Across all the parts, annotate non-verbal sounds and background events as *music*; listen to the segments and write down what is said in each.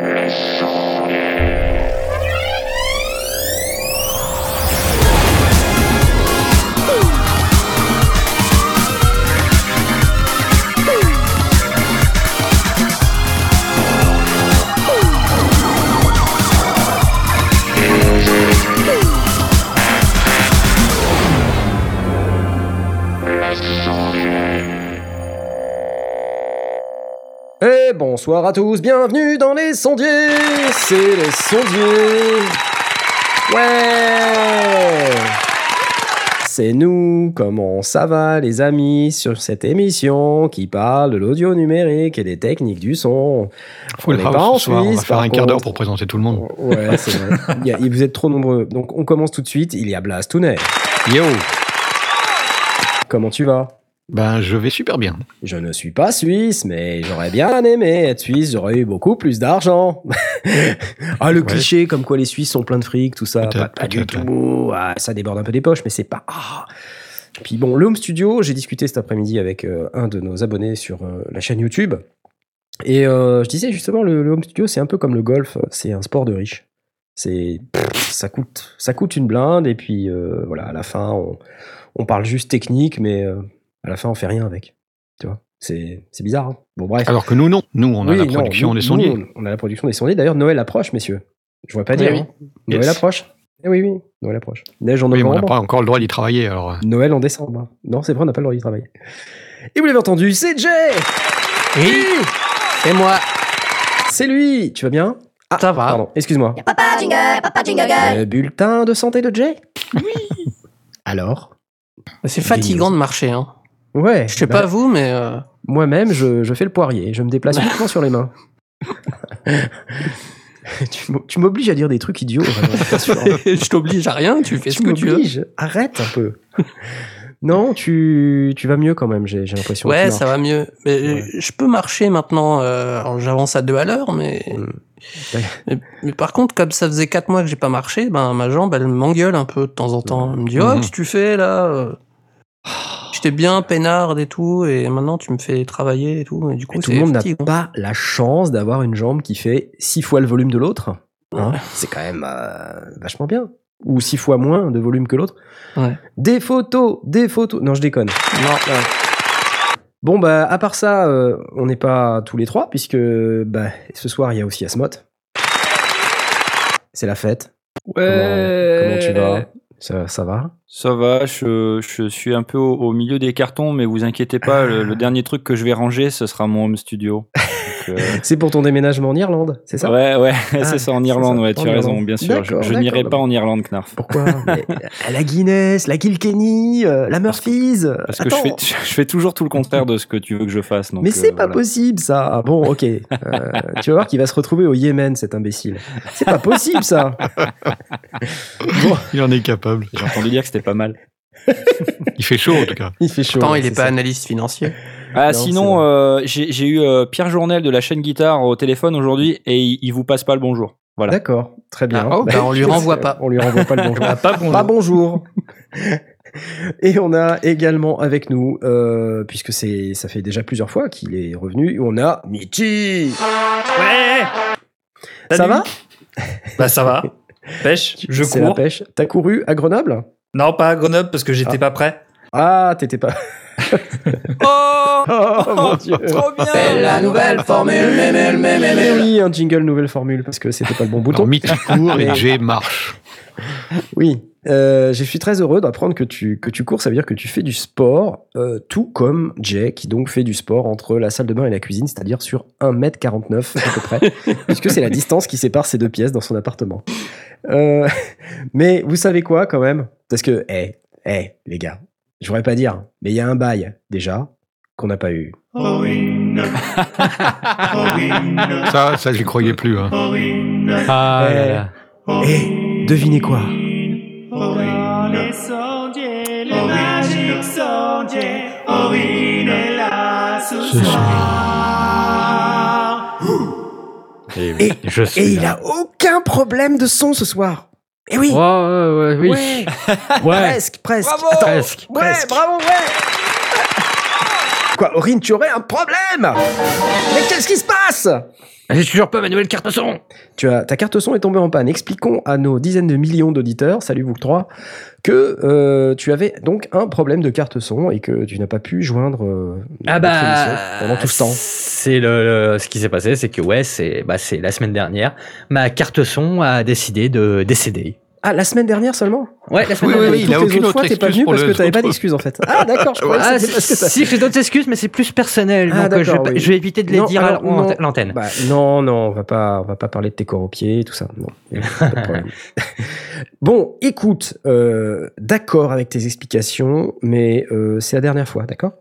Et bonsoir à tous, bienvenue dans les sondiers C'est les sondiers Ouais C'est nous, comment ça va les amis, sur cette émission qui parle de l'audio numérique et des techniques du son? Faut On pas en soir, on va faire un quart d'heure pour présenter tout le monde. Ouais, c'est vrai. Il y a- vous êtes trop nombreux. Donc on commence tout de suite, il y a Blastounet. Yo Comment tu vas? Ben, je vais super bien. Je ne suis pas suisse, mais j'aurais bien aimé être suisse, j'aurais eu beaucoup plus d'argent. *laughs* ah, le Ouais. cliché comme quoi les Suisses sont pleins de fric, tout ça, pas, pas du tout. Ah, ça déborde un peu des poches, mais c'est pas... Ah. Puis bon, le Home Studio, j'ai discuté cet après-midi avec euh, un de nos abonnés sur euh, la chaîne YouTube. Et euh, je disais justement, le, le Home Studio, c'est un peu comme le golf, c'est un sport de riche. C'est, ça coûte, ça coûte une blinde, et puis voilà, à la fin, on, on parle juste technique, mais à la fin, on fait rien avec. Tu vois, c'est, c'est bizarre. hein. bon, bref. Alors que nous, non. Nous, on a Oui, la non, production nous- des sondiers. nous, on a la production des sondiers. D'ailleurs, Noël approche, messieurs. Je vois pas Oui, dire. oui. hein. Noël Yes. approche. Eh oui, oui, Noël approche. Neige en Oui, mais on n'a novembre. pas encore le droit d'y travailler, alors... euh, Noël en décembre. Non, c'est vrai, on n'a pas le droit d'y travailler. Et vous l'avez entendu, c'est Jay Oui, c'est moi. C'est lui Tu vas bien? Ah, Ça va. Pardon, excuse-moi. Papa jingle, papa jingle girl. Le bulletin de santé de Jay Oui Alors? C'est fatigant de marcher. Hein. Ouais. Je sais bah, pas vous, mais euh, Moi-même, je, je fais le poirier. Je me déplace *laughs* uniquement sur les mains. *laughs* tu m'o- tu m'obliges à dire des trucs idiots. *laughs* je t'oblige à rien. Tu fais ce que tu veux. Arrête un peu. non, tu, tu vas mieux quand même, j'ai l'impression. Ouais, ça va mieux. Mais Ouais. je peux marcher maintenant. euh, j'avance à deux à l'heure, mais... Mm. mais mais par contre, comme ça faisait quatre mois que j'ai pas marché, ben ma jambe, elle m'engueule un peu de temps en temps. Elle me dit, oh, Mhm. qu'est-ce que tu fais là euh J'étais bien peinard et tout, et maintenant tu me fais travailler et tout. Et du coup, tout c'est le monde n'a pas la chance d'avoir une jambe qui fait six fois le volume de l'autre. hein. *laughs* C'est quand même euh, vachement bien. Ou six fois moins de volume que l'autre. Ouais. Des photos, des photos. Non, je déconne. Non, ouais. Bon, bah, à part ça, euh, on n'est pas tous les trois, puisque bah, ce soir, il y a aussi Asmoth. C'est la fête. Comment, comment tu vas? Ça, ça va? Ça va, je, je suis un peu au, au milieu des cartons, mais vous inquiétez pas, le, le *laughs* dernier truc que je vais ranger, ce sera mon home studio. *laughs* Euh, *laughs* C'est pour ton déménagement en Irlande, c'est ça? Ouais, ouais, *laughs* Ah, c'est ça en Irlande, ça, ouais, en tu as raison, bien sûr. Je, n'irai pas en Irlande, Knarf. Pourquoi? *laughs* Mais, euh, La Guinness, la Kilkenny, euh, la Murphy's. Parce que je Attends. fais, je fais toujours tout le contraire de ce que tu veux que je fasse. donc, Mais c'est euh, pas voilà. possible ça. Ah Bon, ok. Euh, tu vas voir qu'il va se retrouver au Yémen, cet imbécile. C'est pas possible ça. bon, Il en est capable. J'ai entendu dire que c'était pas mal. Il fait chaud, en tout cas. il fait chaud. Pourtant, ouais, il est c'est pas ça. analyste financier. Ah, Non, sinon, euh, j'ai eu euh, Pierre Journel de la chaîne Guitare au téléphone aujourd'hui et il, il vous passe pas le bonjour. Voilà. D'accord, très bien. Ah, oh, bah, on lui *laughs* renvoie pas. On lui renvoie pas le bonjour. *laughs* Ah, pas bonjour. Pas bonjour. *laughs* Et on a également avec nous, euh, puisque c'est, ça fait déjà plusieurs fois qu'il est revenu, on a Michi. Ouais Ça Salut. va? Bah ça va. Pêche, je C'est la cours. pêche. T'as couru à Grenoble? Non, pas à Grenoble parce que j'étais Ah. pas prêt. Ah, t'étais pas. *laughs* Oh Oh mon dieu. Trop bien la nouvelle formule, oui, un jingle nouvelle formule parce que c'était pas le bon bouton. Alors, Mitch court et Jay marche. *laughs* Oui, euh, je suis très heureux d'apprendre que tu, que tu cours, ça veut dire que tu fais du sport, euh, tout comme Jay, qui donc fait du sport entre la salle de bain et la cuisine, c'est-à-dire sur 1m49 à peu près, *laughs* puisque c'est la distance qui sépare ces deux pièces dans son appartement. Euh, mais vous savez quoi quand même? Parce que, hé, hé, les gars, je voudrais pas dire, mais il y a un bail déjà qu'on n'a pas eu. Ça, ça, j'y croyais plus. Hein. Ah là là. Et devinez quoi? Ce soir. Et- je suis Et il a aucun problème de son ce soir. Et oui, Ouais, ouais, ouais, oui. ouais, *laughs* Ouais. presque, presque. Bravo Attends, Presque. Ouais, presque. bravo, ouais. quoi Aurine, tu aurais un problème Mais qu'est-ce qui se passe? J'ai toujours pas ma nouvelle carte son. tu as, ta carte son est tombée en panne. Expliquons à nos dizaines de millions d'auditeurs, salut vous trois, que euh, tu avais donc un problème de carte son et que tu n'as pas pu joindre euh, Ah bah pendant tout ce temps. C'est le, le- ce qui s'est passé, c'est que ouais, c'est bah c'est la semaine dernière, ma carte son a décidé de décéder. Ah, la semaine dernière seulement Ouais, la semaine Oui, oui, dernière. oui, il a aucune autres fois, autre t'es pas excuse venu parce que t'avais pas d'excuses en fait. Ah d'accord, je *laughs* croyais que Ah, que ça- si j'ai d'autres excuses, mais c'est plus personnel, Ah, donc euh, je, vais d'accord, pas- oui. je vais éviter de les Non, dire à alors, l'antenne. Bah, non, non, on va pas, on va pas parler de tes corps aux pieds, tout ça. Non, y a pas de *laughs* problème. bon, écoute, euh, d'accord avec tes explications, mais euh, c'est la dernière fois, d'accord?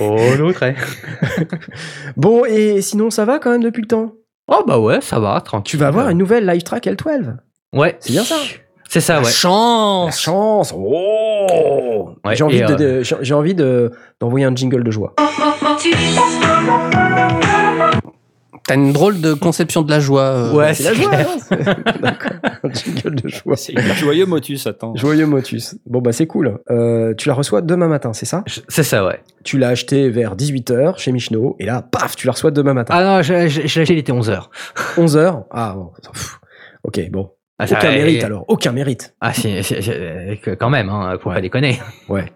Oh l'autre. *laughs* Bon, et sinon, ça va quand même depuis le temps? Oh bah ouais, ça va, tranquille. Tu vas avoir une nouvelle live track L12. Ouais, C'est bien ça. C'est ça, La ouais. La chance chance Oh Ouais, J'ai envie, de, de- j'ai envie de, d'envoyer un jingle de joie. T'as une drôle de conception de la joie. euh, Ouais, C'est la c'est joie, clair. hein *laughs* D'accord, un jingle de joie. C'est joyeux motus, attends. Joyeux Motus. Bon, bah c'est cool. Euh, tu la reçois demain matin, c'est ça? C'est ça, ouais. Tu l'as acheté vers 18h chez Michno, et là, paf, tu la reçois demain matin. Ah non, je, je, je l'ai acheté, il était 11h. 11h Ah, bon. pff. Ok, bon. Ah, ça- Aucun et- mérite alors, aucun mérite. Ah si, si- si- euh, que- quand même, hein, faut Ouais. pas déconner. *laughs* Ouais.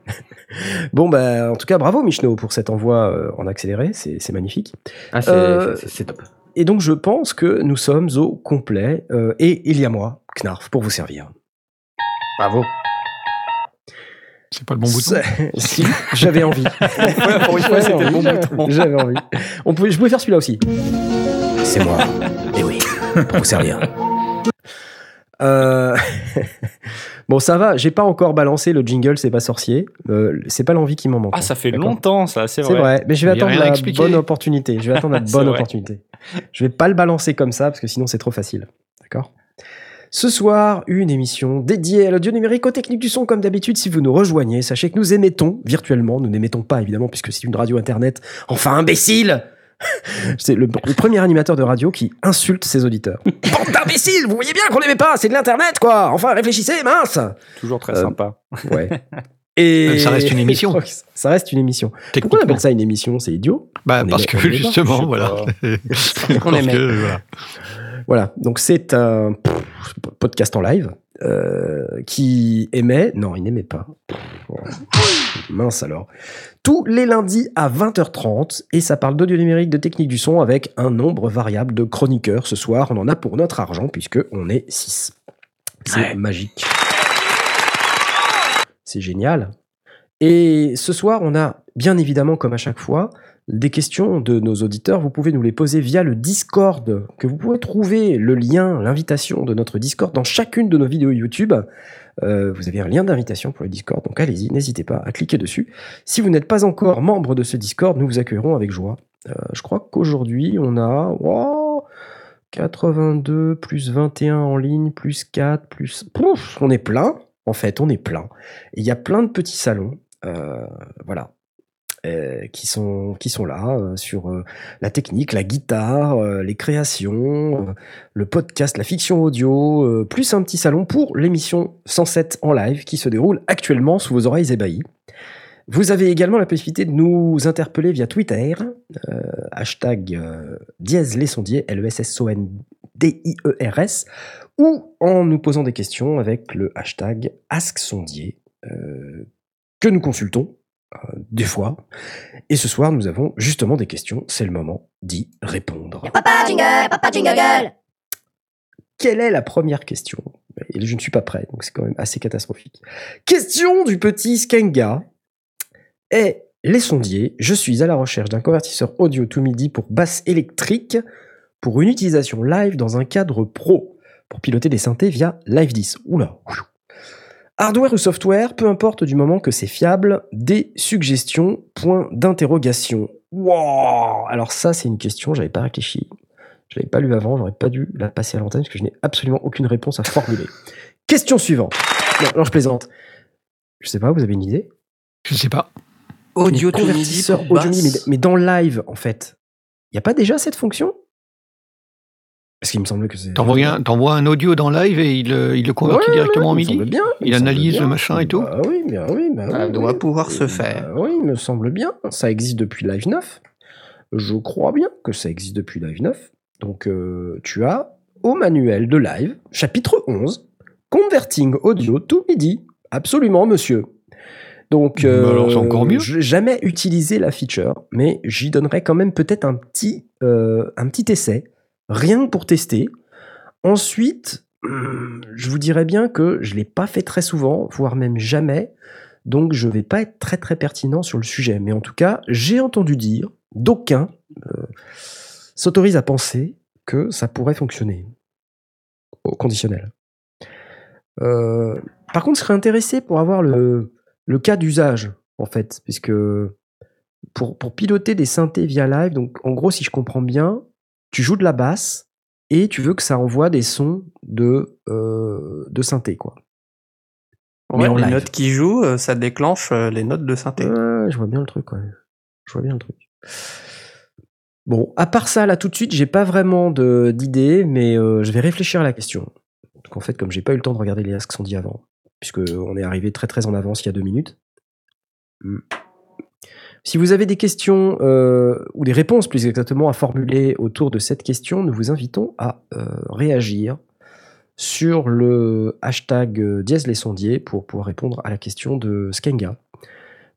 bon, bah, en tout cas, bravo Michno pour cet envoi euh, en accéléré, c'est c'est magnifique. Ah, c'est Euh, c'est- c'est top. Et donc, je pense que nous sommes au complet, euh, et il y a moi, Knarf, pour vous servir. Bravo. C'est pas le bon bouton. C'est- *laughs* si, j'avais envie. *laughs* pour une fois, J'avais c'était le bon j'avais- bouton. J'avais envie. On pouvait, je pouvais faire celui-là aussi. C'est moi. Et oui, pour vous servir. Euh, *laughs* bon, ça va. J'ai pas encore balancé le jingle. C'est pas sorcier. Euh, c'est pas l'envie qui m'en manque. Ah, ça fait longtemps, ça, c'est C'est vrai. vrai. Mais je vais attendre la bonne opportunité. Je vais attendre la *laughs* bonne vrai. opportunité. Je vais pas le balancer comme ça parce que sinon c'est trop facile. D'accord ce soir, une émission dédiée à l'audio numérique, aux techniques du son, comme d'habitude. Si vous nous rejoignez, sachez que nous émettons virtuellement. Nous n'émettons pas, évidemment, puisque c'est une radio internet. Enfin, imbécile *laughs* C'est le, le premier animateur de radio qui insulte ses auditeurs. *laughs* Bande d'imbéciles Vous voyez bien qu'on n'aimait pas C'est de l'internet, quoi Enfin, réfléchissez, mince Toujours très Euh, sympa. Ouais. *laughs* Et... Ça reste une émission. Ça reste une émission. Pourquoi on Techniquement. appelle ça une émission? C'est idiot Bah, on parce que on justement, voilà. Parce aimait. que, voilà. Voilà, donc c'est un podcast en live euh, qui émet. Non, il n'émet pas. Mince alors. Tous les lundis à 20h30, et ça parle d'audio numérique, de technique du son, avec un nombre variable de chroniqueurs. Ce soir, on en a pour notre argent, puisque on est 6. C'est Ouais. magique. C'est génial. Et ce soir, on a bien évidemment, comme à chaque fois, des questions de nos auditeurs. Vous pouvez nous les poser via le Discord, que vous pouvez trouver le lien, l'invitation de notre Discord dans chacune de nos vidéos YouTube. Euh, vous avez un lien d'invitation pour le Discord, donc allez-y, n'hésitez pas à cliquer dessus. Si vous n'êtes pas encore membre de ce Discord, nous vous accueillerons avec joie. Euh, je crois qu'aujourd'hui, on a wow, 82 plus 21 en ligne, plus 4, plus... Pouf, on est plein, en fait, on est plein. Il y a plein de petits salons, euh, voilà, euh, qui, sont, qui sont là euh, sur euh, la technique, la guitare, les créations, le podcast, la fiction audio, plus un petit salon pour l'émission 107 en live qui se déroule actuellement sous vos oreilles ébahies. Vous avez également la possibilité de nous interpeller via Twitter, hashtag dièse les sondiers, L-E-S-S-O-N-D-I-E-R-S, ou en nous posant des questions avec le hashtag AskSondier, euh, que nous consultons des fois. Et ce soir, nous avons justement des questions. C'est le moment d'y répondre. Papa jingle, papa jingle. Quelle est la première question? Et je ne suis pas prêt, donc c'est quand même assez catastrophique. Question du petit Skenga. Et les sondiers, je suis à la recherche d'un convertisseur audio to MIDI pour basse électrique pour une utilisation live dans un cadre pro pour piloter des synthés via Live 10. Oula. Hardware ou software, peu importe du moment que c'est fiable, des suggestions, point d'interrogation. Wow Alors ça, c'est une question, j'avais pas réfléchi. Je l'avais pas lu avant, j'aurais pas dû la passer à l'antenne parce que je n'ai absolument aucune réponse à formuler. *laughs* Question suivante. Non, non, je plaisante. Je sais pas, vous avez une idée? Je sais pas. Audio pour audio mais, mais dans live, en fait. Il n'y a pas déjà cette fonction? Parce qu'il me semblait que c'est. T'envoies un, t'envoies un audio dans live et il, euh, il le convertit Ouais, directement en MIDI semble bien, Il semble analyse bien. le machin et tout Bah oui, bah oui, bah Ça oui, doit oui. pouvoir se Bah faire. oui, il me semble bien. Ça existe depuis Live 9. Je crois bien que ça existe depuis Live 9. Donc, euh, tu as au manuel de Live, chapitre 11, Converting Audio to MIDI. Absolument, monsieur. Donc, Bah euh, encore mieux. j'ai jamais utilisé la feature, mais j'y donnerai quand même peut-être un petit, euh, un petit essai, rien que pour tester. Ensuite, je vous dirais bien que je l'ai pas fait très souvent, voire même jamais. Donc, je vais pas être très très pertinent sur le sujet. Mais en tout cas, j'ai entendu dire d'aucuns euh, s'autorisent à penser que ça pourrait fonctionner au conditionnel. Euh, par contre, je serais intéressé pour avoir le, le cas d'usage, en fait, puisque pour, pour piloter des synthés via live, donc en gros, si je comprends bien, tu joues de la basse et tu veux que ça envoie des sons de, euh, de synthé, quoi. Mais en les live. notes qui jouent, euh, ça déclenche euh, les notes de synthé. Je vois bien le truc, ouais. Je vois bien le truc. Bon, à part ça, là, tout de suite, j'ai pas vraiment de- d'idée, mais euh, je vais réfléchir à la question. Donc, en fait, comme j'ai pas eu le temps de regarder les asks sont dit avant, puisque on est arrivé très très en avance il y a deux minutes. Si vous avez des questions euh, ou des réponses plus exactement à formuler autour de cette question, nous vous invitons à euh, réagir sur le hashtag euh, dièse les sondiers pour pouvoir répondre à la question de Skenga,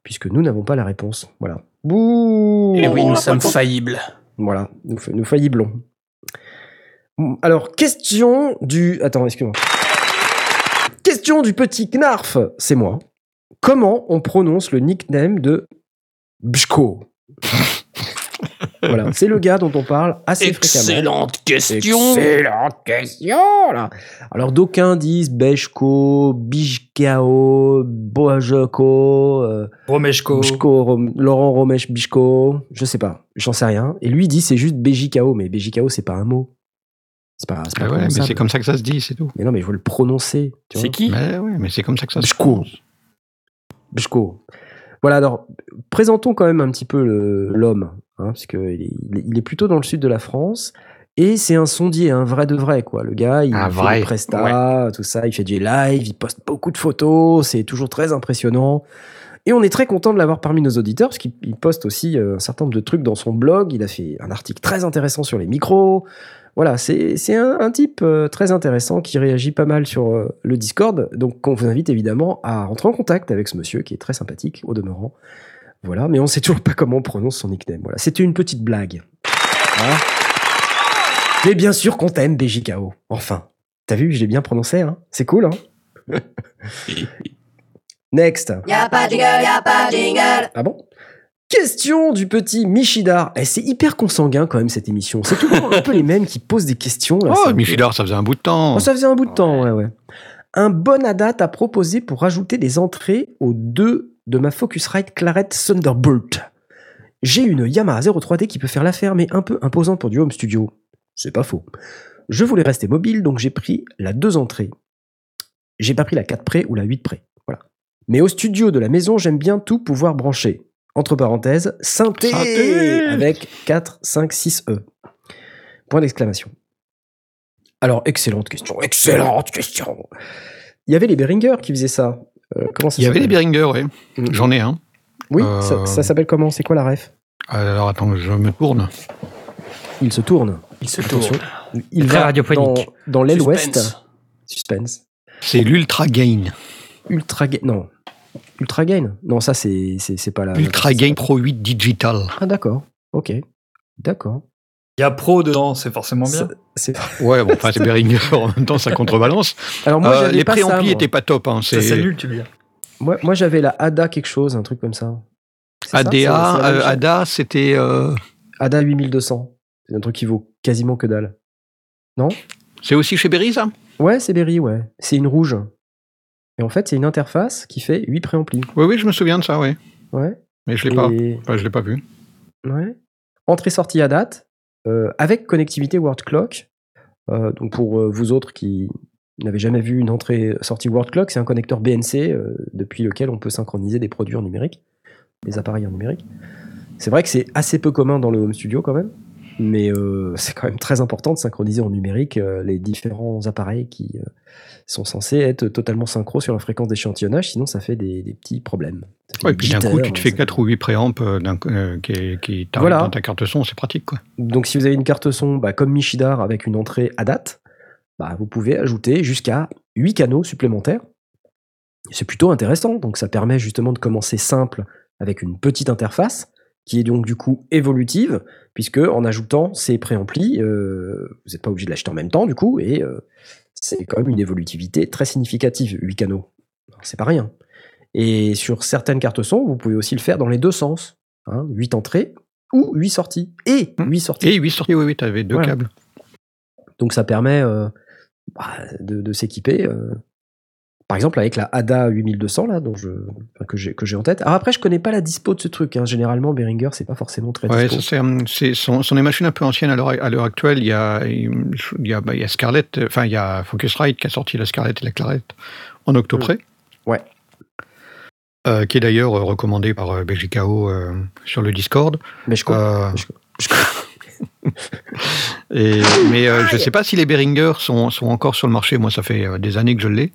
puisque nous n'avons pas la réponse. Voilà. Bouh Et oui, On nous n'a sommes faillibles. Voilà, nous, fa- nous failliblons. Alors, question du... Attends, excuse-moi. Question du petit Knarf, c'est moi. Comment on prononce le nickname de Bjko *laughs* Voilà, c'est le gars dont on parle assez fréquemment. Excellente question. Excellente question là. Alors d'aucuns disent Beshko, Bijkao, Bojoko, euh, Romeshko. Bishko, Rom- Laurent Romesh Bishko, je sais pas, j'en sais rien. Et lui dit c'est juste BJKO, mais BJKO c'est pas un mot. C'est pas, c'est pas Ah ouais, mais c'est comme ça que ça se dit, c'est tout. Mais non, mais il faut le prononcer. tu vois. C'est qui Mais ouais, mais c'est comme ça que ça se Bshko. prononce. Bishko. Voilà, alors, présentons quand même un petit peu l'homme, hein, parce qu'il est, il est- plutôt dans le sud de la France, et c'est un sondier, un vrai de vrai, quoi. Le gars, il Un fait vrai, des prestats, tout ça, il fait du live, il poste beaucoup de photos, c'est toujours très impressionnant. Et on est très content de l'avoir parmi nos auditeurs, parce qu'il il poste aussi euh, un certain nombre de trucs dans son blog, il a fait un article très intéressant sur les micros, voilà, c'est un, un type euh, très intéressant qui réagit pas mal sur euh, le Discord. Donc, on vous invite évidemment à rentrer en contact avec ce monsieur qui est très sympathique au demeurant. Voilà, mais on sait toujours pas comment on prononce son nickname. Voilà, c'était une petite blague. Hein? Mais bien sûr qu'on t'aime, BJKO. Enfin, t'as vu, je l'ai bien prononcé, hein C'est cool, hein? *laughs* Next. Y'a pas de jingle, y'a pas de jingle. Ah bon? Question du petit Michidar. Eh, c'est hyper consanguin quand même cette émission. C'est toujours un peu les mêmes qui posent des questions. là, Oh, peu- Michidar, ça faisait un bout de temps. Oh, ça faisait un bout de temps, ouais, ouais. Un bon ADAT à proposer pour rajouter des entrées aux deux de ma Focusrite Claret Thunderbolt. J'ai une Yamaha 03D qui peut faire l'affaire, mais un peu imposante pour du home studio. C'est pas faux. Je voulais rester mobile, donc j'ai pris la 2 entrées. J'ai pas pris la 4 près ou la 8 près. Voilà. Mais au studio de la maison, j'aime bien tout pouvoir brancher. Entre parenthèses, synthé, Synthé avec 4, 5, 6 E. Point d'exclamation. Alors, excellente question. Excellente question. Il y avait les Behringer qui faisaient ça. Euh, comment ça Il y avait les s'appelle Behringer, ouais. Mm. J'en ai un. Oui, Euh, ça, ça s'appelle comment? C'est quoi la ref? Alors attends, je me tourne. Il se tourne. Il se Attention. tourne. Il Très va radiophonique. Dans, dans l'aile Suspense. ouest. Suspense. C'est l'Ultra Gain. Ultra Gain. Non. Ultra Gain Non, ça, c'est c'est- c'est pas la. Ultra Gain Pro 8 Digital. Ah, d'accord. Ok. D'accord. Il y a pro dedans, c'est forcément bien. Ça- c'est- *laughs* Ouais, bon, enfin, c'est Behringer *laughs* en même temps, ça contrebalance. Alors, moi, Euh, les ça, préamplis moi. étaient pas top. Hein, Ça, c'est c'est nul, tu veux dire. Moi, moi, j'avais la ADA quelque chose, un truc comme ça. Ça ADA, même euh, chose ADA, c'était. euh, ADA 8200. C'est un truc qui vaut quasiment que dalle. Non? C'est aussi chez Berry, ça? Ouais, c'est Berry, ouais. C'est une rouge. Et en fait, c'est une interface qui fait 8 préamplis. Oui, oui, je me souviens de ça, ouais. Ouais. Mais je l'ai pas. Et- Enfin, je l'ai pas vu. Ouais. Entrée-sortie à date, euh, avec connectivité Word Clock. Euh, donc pour euh, vous autres qui n'avez jamais vu une entrée-sortie Word Clock, c'est un connecteur BNC depuis lequel on peut synchroniser des produits en numérique, des appareils en numérique. C'est vrai que c'est assez peu commun dans le home studio quand même. Mais euh, *laughs* c'est quand même très important de synchroniser en numérique euh, les différents appareils qui euh, sont censés être totalement synchro sur la fréquence d'échantillonnage, sinon ça fait des, des petits problèmes. Ouais, et puis d'un coup, tu te fais ça 4 ou 8 préamps qui, qui Voilà. dans ta carte son, c'est pratique. quoi. Donc si vous avez une carte son bah, comme Michidar avec une entrée à date, bah, vous pouvez ajouter jusqu'à 8 canaux supplémentaires. C'est plutôt intéressant, donc ça permet justement de commencer simple avec une petite interface qui est donc du coup évolutive, puisque en ajoutant ces préamplis, euh, vous n'êtes pas obligé de l'acheter en même temps du coup, et euh, c'est quand même une évolutivité très significative, 8 canaux. C'est pas rien. Et sur certaines cartes son, vous pouvez aussi le faire dans les deux sens. Hein, 8 entrées ou 8 sorties. Et 8 sorties. Et 8 sorties, oui, oui, tu avais deux Voilà. câbles. Donc ça permet euh, bah, de, de s'équiper. euh, par exemple avec la ADA 8200 là, dont je, enfin, que j'ai que j'ai en tête. Alors après je connais pas la dispo de ce truc. hein. Généralement Behringer c'est pas forcément très Ouais, dispo. ça, c'est, c'est- sont, sont des machines un peu anciennes à l'heure, à l'heure actuelle. Il y a, il y a, bah, il y a Scarlett, enfin, il y a Focusrite qui a sorti la Scarlett et la Clarette en octoprès. Ouais. Euh, qui est d'ailleurs euh, recommandé par euh, BGKO euh, sur le Discord. Mais je comprends. Euh, je- je- *laughs* et, mais euh, je ne sais pas si les Behringer sont, sont encore sur le marché. Moi, ça fait euh, des années que je l'ai.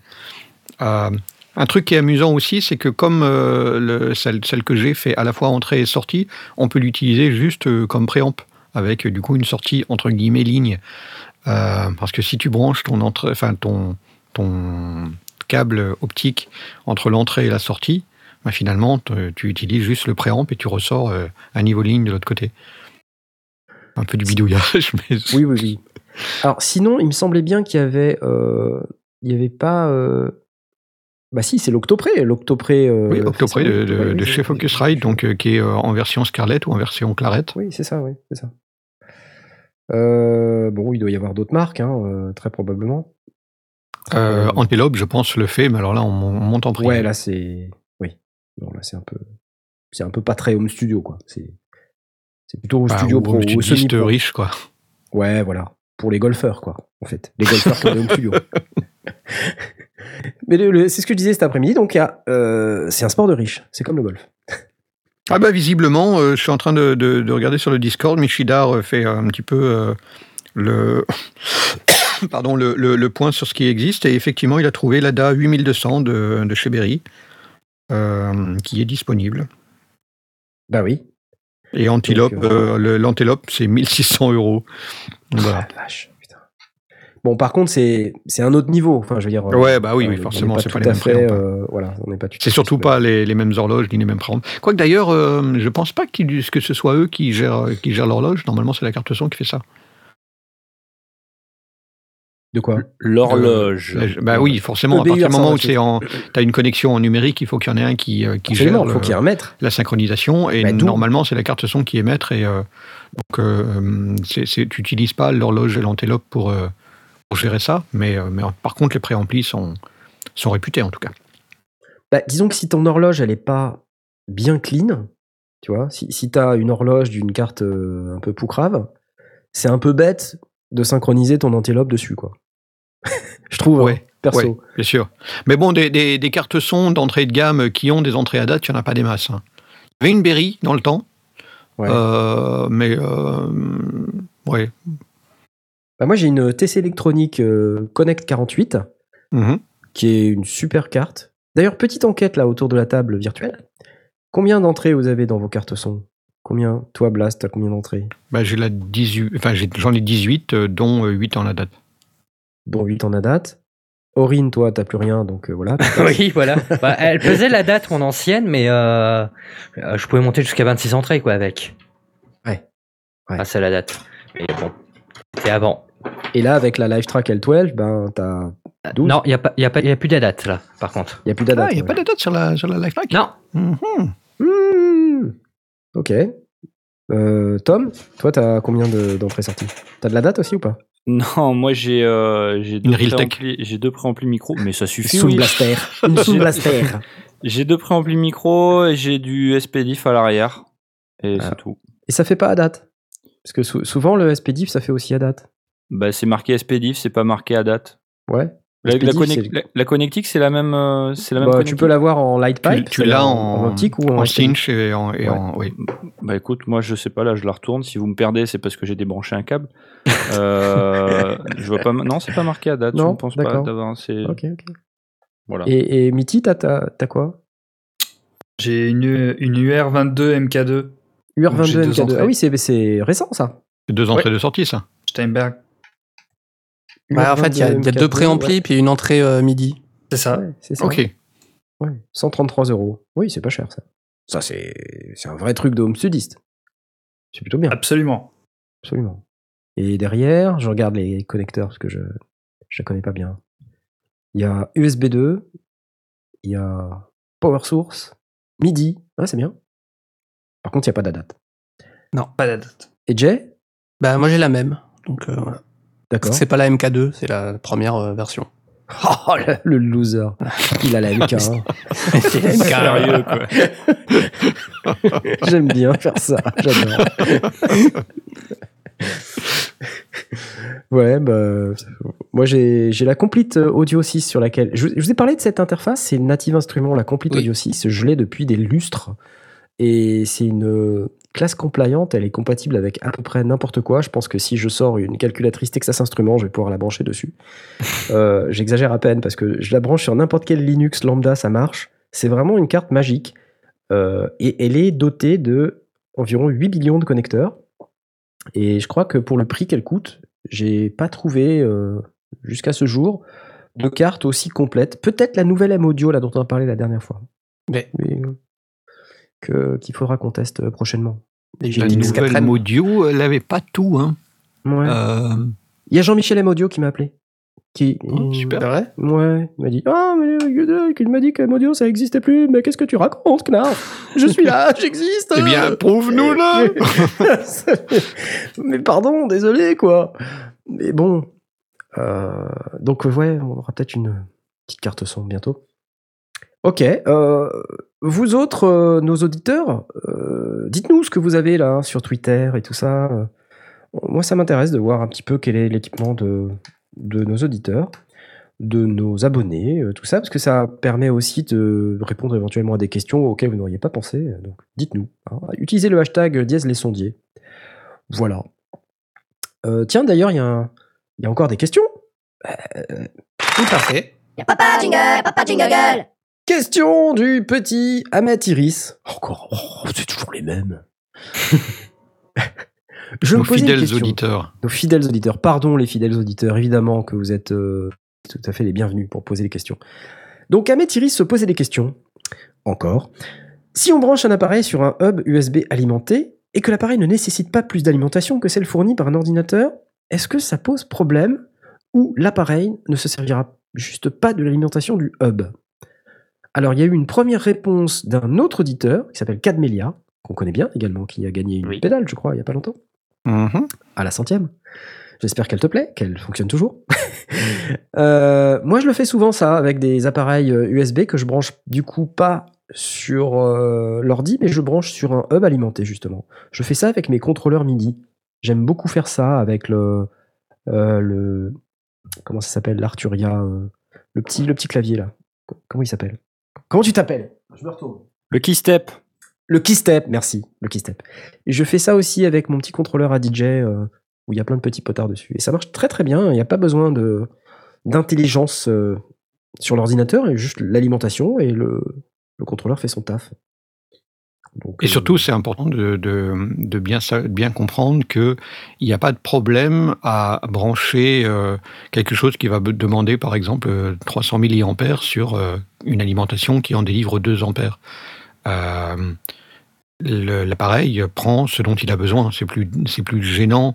Euh, un truc qui est amusant aussi, c'est que comme euh, le- celle, que j'ai fait à la fois entrée et sortie, on peut l'utiliser juste euh, comme préamp, avec du coup une sortie entre guillemets ligne. Parce que si tu branches ton, entrée, ton, câble optique entre l'entrée et la sortie, bah, finalement, tu utilises juste le préamp et tu ressors euh, un niveau ligne de l'autre côté. Un peu du bidouillage, mais *laughs* Oui oui oui. Alors sinon il me semblait bien qu'il y avait euh, il y avait pas. Bah si c'est l'Octopré, l'Octopré. euh, Oui, Octopré de, de- Ouais, oui, de c'est- chez Focusrite, donc euh, qui est euh, en version Scarlett ou en version Clarette. Oui, c'est ça, oui, c'est ça. Bon, il doit y avoir d'autres marques, hein, très probablement. Antelope, je pense, le fait, mais alors là, on, mon- on monte en prix. Ouais, là c'est, oui, non là c'est un peu, c'est un peu pas très home studio quoi. C'est, c'est plutôt home Enfin, studio ou studiste semi-pro. riche, quoi. Ouais, voilà, pour les golfeurs quoi, en fait, les golfeurs qui ont des home studio. *laughs* Mais c'est ce que je disais cet après-midi, donc euh, c'est un sport de riche, c'est comme le golf. Ah bah visiblement, euh, je suis en train de, de- de regarder sur le Discord, Michidar euh, fait un petit peu euh, le, *coughs* pardon, le, le- le point sur ce qui existe, et effectivement, il a trouvé l'ADA 8200 de, de chez Berry, qui est disponible. Bah oui. Et le- l'Antelope, c'est 1600 euros. Voilà. Ah, la vache. Bon, par contre, c'est, c'est un autre niveau. Enfin, je veux dire. euh, Ouais, bah oui, on oui, forcément, c'est pas les mêmes fait, euh, voilà, on n'est pas C'est surtout pas les, les mêmes horloges ni les mêmes préamps. Quoique d'ailleurs, euh, je pense pas qu'ils- que ce soit eux qui gèrent, qui gèrent l'horloge. Normalement, c'est la carte son qui fait ça. De quoi? L'horloge. Euh, bah oui, forcément. À partir du moment où en, t'as une connexion en numérique, il faut qu'il y en ait un qui, euh, qui Absolument, gère faut le- qu'il y ait un maître. la synchronisation. Et Bah, normalement, c'est la carte son qui est maître. Et euh, donc, euh, c'est- c'est- tu n'utilises pas l'horloge et l'antélope pour, euh, pour gérer ça. Mais, euh, mais par contre, les préamplis sont, sont réputés en tout cas. Bah, disons que si ton horloge, elle est pas bien clean, tu vois, si, si tu as une horloge d'une carte euh, un peu poucrave, c'est un peu bête de synchroniser ton antélope dessus, quoi. *laughs* Je trouve, Ouais, hein, perso. ouais. Bien sûr. Mais bon, des, des- des cartes son d'entrée de gamme qui ont des entrées à date, il n'y en a pas des masses. hein. Il y avait une Berry dans le temps. Ouais. Euh, mais euh, ouais. Bah, moi, j'ai une TC électronique euh, Connect 48, Mhm. qui est une super carte. D'ailleurs, petite enquête là autour de la table virtuelle. Combien d'entrées vous avez dans vos cartes son? Combien? Toi, Blast, t'as combien d'entrées? Bah, j'ai la 18, enfin, j'ai- j'en ai 18, euh, dont euh, 8 en la date. Dont 8 en a date. Aurine, toi, t'as plus rien, donc euh, voilà. *laughs* oui, voilà. *laughs* Bah, elle pesait la date, mon ancienne, mais euh, euh, je pouvais monter jusqu'à 26 entrées, quoi, avec. Ouais. Ouais. Grâce à la date. Mais bon, c'est avant. Et là, avec la Live Track L12, ben, t'as. 12. Non, il n'y a, pas- y a, pas- y a plus de date, là, par contre. Il n'y a plus de date. Ah, il n'y a pas de date sur la, sur la Life Track? Non. Mhm. Mmh. Ok. Euh, Tom, toi, t'as combien de- d'entrées sorties? T'as de la date aussi ou pas? Non, moi j'ai euh, j'ai deux Realtek. préamplis, j'ai deux préamplis micro, mais ça suffit. Sound oui. Blaster. *laughs* Une Sound Blaster. *laughs* J'ai deux préamplis micro et j'ai du SPDIF à l'arrière et Ah. c'est tout. Et ça fait pas à date? Parce que sou- souvent, le SPDIF, ça fait aussi à date. Bah c'est marqué SPDIF, c'est pas marqué à date. Ouais. La, la, Expédief, connect- c'est- la- la connectique, c'est la même. euh, c'est la même Bah, tu peux l'avoir en light Tu, l'as en, optique ou en, en cinch et en, et Ouais. en- oui. Bah écoute, moi je sais pas, là je la retourne. Si vous me perdez, c'est parce que j'ai débranché un câble. Euh, je vois pas. Non, c'est pas marqué à date. Non, je ne pense pas d'accord. d'avoir. Ok, ok. voilà. Et, et Mitty, t'as, quoi? J'ai une, une UR22 MK2 Donc, j'ai UR22 deux MK2. entrées. Ah oui, c'est, c'est récent ça. C'est deux entrées de sortie, ça. Steinberg. Ouais, en fait, il y a, il y a deux préamplis puis une entrée euh, MIDI. C'est ça. Ouais, c'est ça. Ok. Ouais, 133 euros. Oui, c'est pas cher ça. Ça, c'est, c'est un vrai truc de home studiste. C'est plutôt bien, Absolument. absolument. Et derrière, je regarde les connecteurs parce que je je la connais pas bien. Il y a USB 2, il y a Power Source, MIDI. Ah, c'est bien. Par contre, il n'y a pas d'ADAT. Pas la date. Et Jay? Bah, moi j'ai la même. Donc, euh, voilà. D'accord. C'est pas la MK2, c'est la première euh, version. *laughs* Oh, le, le loser. Il a la MK. hein. *laughs* *laughs* Sérieux quoi. J'aime bien faire ça. J'adore. ouais, bah, moi j'ai j'ai la Complete Audio 6 sur laquelle. Je, vous- je vous ai parlé de cette interface, c'est Native Instrument, la Complete Oui. Audio 6. Je l'ai depuis des lustres. Et c'est une euh, classe compliante, elle est compatible avec à peu près n'importe quoi. Je pense que si je sors une calculatrice Texas Instruments, je vais pouvoir la brancher dessus. *laughs* Euh, J'exagère à peine parce que je la branche sur n'importe quel Linux lambda, ça marche. C'est vraiment une carte magique. Euh, et elle est dotée de environ 8 millions de connecteurs. Et je crois que pour le prix qu'elle coûte, j'ai pas trouvé euh, jusqu'à ce jour de carte aussi complète. Peut-être la nouvelle M Audio là dont on a parlé la dernière fois. Mais- qu'il faudra qu'on teste prochainement. GTX nouvelle 4M. audio, elle n'avait pas tout. Hein. Ouais. Euh, Il y a Jean-Michel M Audio qui m'a appelé. Qui, Oh, super. Vrai Ouais, il m'a dit Ah, mais euh, il m'a dit que M Audio ça existait plus, mais qu'est-ce que tu racontes, Knarf Je suis là, *laughs* j'existe eh bien, prouve-nous là *laughs* Mais pardon, désolé, quoi. Mais bon. Euh, donc, ouais, on aura peut-être une petite carte son bientôt. Ok. euh, vous autres, euh, nos auditeurs, euh, dites-nous ce que vous avez là sur Twitter et tout ça. Euh, Moi, ça m'intéresse de voir un petit peu quel est l'équipement de, de nos auditeurs, de nos abonnés, tout ça, parce que ça permet aussi de répondre éventuellement à des questions auxquelles vous n'auriez pas pensé. Donc, dites-nous. hein. Utilisez le hashtag dièse les sondiers. Voilà. Tiens, d'ailleurs, il y, a a encore des questions? Tout à fait. Papa jingle, jingle. Question du petit Ahmed Iris. Encore, oh, c'est toujours les mêmes. *laughs* Je Nos me fidèles auditeurs. Nos fidèles auditeurs. Pardon les fidèles auditeurs, évidemment que vous êtes euh, tout à fait les bienvenus pour poser des questions. Donc Ahmed Iris se posait des questions. Encore. Si on branche un appareil sur un hub USB alimenté et que l'appareil ne nécessite pas plus d'alimentation que celle fournie par un ordinateur, est-ce que ça pose problème ou l'appareil ne se servira juste pas de l'alimentation du hub? Alors il y a eu une première réponse d'un autre auditeur qui s'appelle Cadmelia, qu'on connaît bien également, qui a gagné une Oui. pédale, je crois, il y a pas longtemps Mhm. à la centième. J'espère qu'elle te plaît, qu'elle fonctionne toujours. *laughs* Euh, moi, je le fais souvent ça avec des appareils euh, USB que je branche du coup pas sur euh, l'ordi, mais je branche sur un hub alimenté justement. Je fais ça avec mes contrôleurs MIDI. J'aime beaucoup faire ça avec le euh, le comment ça s'appelle l'Arturia, euh, le petit le petit clavier là. Comment il s'appelle? Comment tu t'appelles? Je me retourne. Le keystep. Le keystep, merci, le keystep. Et je fais ça aussi avec mon petit contrôleur à DJ euh, où il y a plein de petits potards dessus. Et ça marche très très bien, il n'y a pas besoin de d'intelligence euh, sur l'ordinateur, il y a juste l'alimentation et le, le contrôleur fait son taf. Donc, Et euh, surtout, c'est important de, de, de bien, comprendre qu'il n'y a pas de problème à brancher euh, quelque chose qui va demander, par exemple, euh, 300 mAh sur euh, une alimentation qui en délivre 2 ampères. Euh, le- L'appareil prend ce dont il a besoin. C'est plus, gênant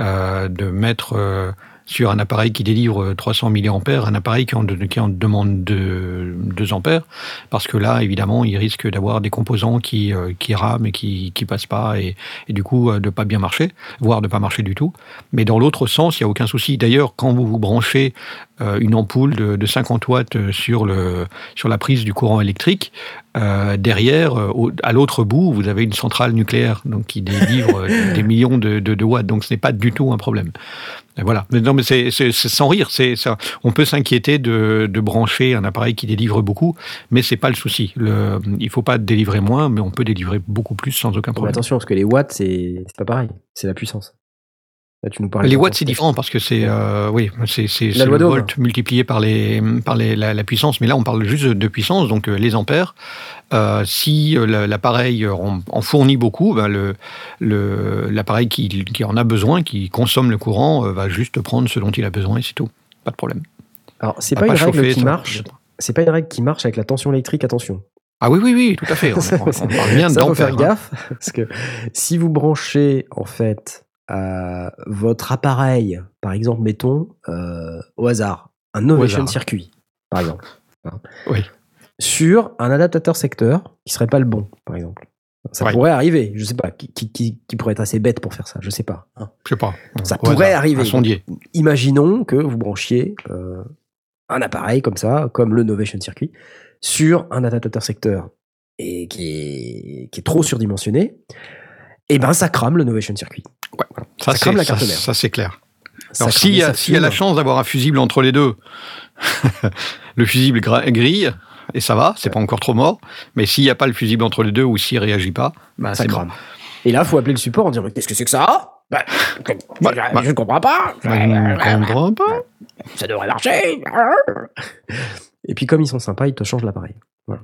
euh, de mettre euh, sur un appareil qui délivre 300 mAh un appareil qui en, demande 2, 2 ampères parce que là, évidemment, il risque d'avoir des composants qui, euh, rament et qui qui passent pas, et, du coup, euh, de pas bien marcher, voire de pas marcher du tout. Mais dans l'autre sens, il n'y a aucun souci. D'ailleurs, quand vous vous branchez une ampoule de, de 50 watts euh, sur, le, sur la prise du courant électrique, euh, derrière, euh, au- à l'autre bout, vous avez une centrale nucléaire donc qui délivre euh, *laughs* des millions de, de- de watts. Donc ce n'est pas du tout un problème. Et voilà. Mais non, mais c'est sans rire. C'est ça. On peut s'inquiéter de, de brancher un appareil qui délivre beaucoup, mais c'est pas le souci. Le, il faut pas délivrer moins, mais on peut délivrer beaucoup plus sans aucun Mais problème. attention, parce que les watts, c'est pas pareil. C'est la puissance. Là, tu nous parlais Les watts, c'est différent parce que c'est euh, oui, c'est le volt multiplié par les par les, la, la puissance. Mais là, on parle juste de puissance, donc euh, les ampères. Euh, si euh, la- l'appareil en, fournit beaucoup, ben le le- l'appareil qui, qui en a besoin, qui consomme le courant, va juste prendre ce dont il a besoin et c'est tout. Pas de problème. Alors, c'est Va pas, une règle chauffer, qui marche. pas- C'est pas une règle qui marche avec la tension électrique, attention. Ah oui, oui, oui, tout à fait. On, on- on *laughs* parle bien Ça, faut faire hein. gaffe, parce que si vous branchez, en fait, euh, votre appareil, par exemple, mettons, euh, au hasard, un Ovation hasard. circuit, par exemple, hein, Oui. sur un adaptateur secteur qui serait pas le bon, par exemple. Ça Ouais. pourrait arriver, je sais pas, qui, qui- qui- qui pourrait être assez bête pour faire ça, je sais pas. hein. Je sais pas. Ça Au pourrait hasard, arriver. Sondier. Imaginons que vous branchiez euh, un appareil comme ça, comme le Novation Circuit, sur un adaptateur secteur et qui est, qui est trop surdimensionné. Et ben ça crame le Novation Circuit. Ça, Ça crame c'est- la carte ça- mère. ça, c'est clair. Ça Alors, s'il y, a- y la chance d'avoir un fusible entre les deux, *laughs* le fusible grille, et ça va, c'est pas encore trop mort. Mais s'il n'y a pas le fusible entre les deux ou s'il réagit pas, ben, ça c'est crame. Et là, faut appeler le support en disant mais qu'est-ce que c'est que ça? Bah, Bah, je, bah. je comprends pas. Je ne comprends pas. Ça devrait marcher. Et puis comme ils sont sympas, ils te changent l'appareil. Voilà.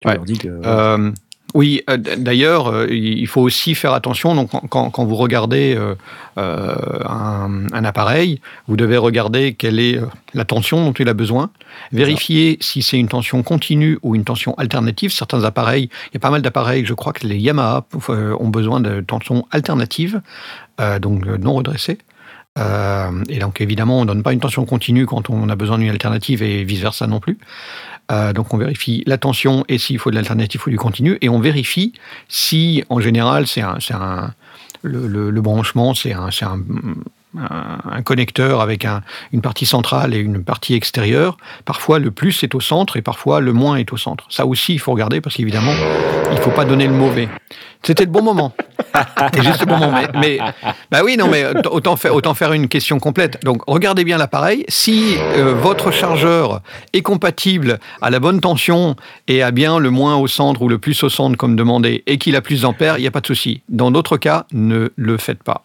Tu Ouais. leur dis que Euh, oui, euh, d'ailleurs, euh, il faut aussi faire attention. Donc, quand- vous regardez euh, un, un appareil, vous devez regarder quelle est la tension dont il a besoin. Vérifier si c'est une tension continue ou une tension alternative. Certains appareils, il y a pas mal d'appareils, je crois que les Yamaha ont besoin de tension alternative, euh, donc non redressée. Euh, et donc évidemment, on ne donne pas une tension continue quand on a besoin d'une alternative et vice-versa non plus. Euh, donc on vérifie la tension et s'il faut de l'alternative ou du continu. Et on vérifie si, en général, c'est un, un, le, branchement, c'est un, un, un- un connecteur avec un- une partie centrale et une partie extérieure. Parfois, le plus est au centre et parfois, le moins est au centre. Ça aussi, il faut regarder parce qu'évidemment, il ne faut pas donner le mauvais. C'était le bon moment. *laughs* C'était juste le bon moment. Mais, mais- bah oui, non, mais autant faire, autant faire une question complète. Donc, regardez bien l'appareil. Si euh, votre chargeur est compatible à la bonne tension et à bien le moins au centre ou le plus au centre comme demandé et qu'il a plus d'ampères, il n'y a pas de souci. Dans d'autres cas, ne le faites pas.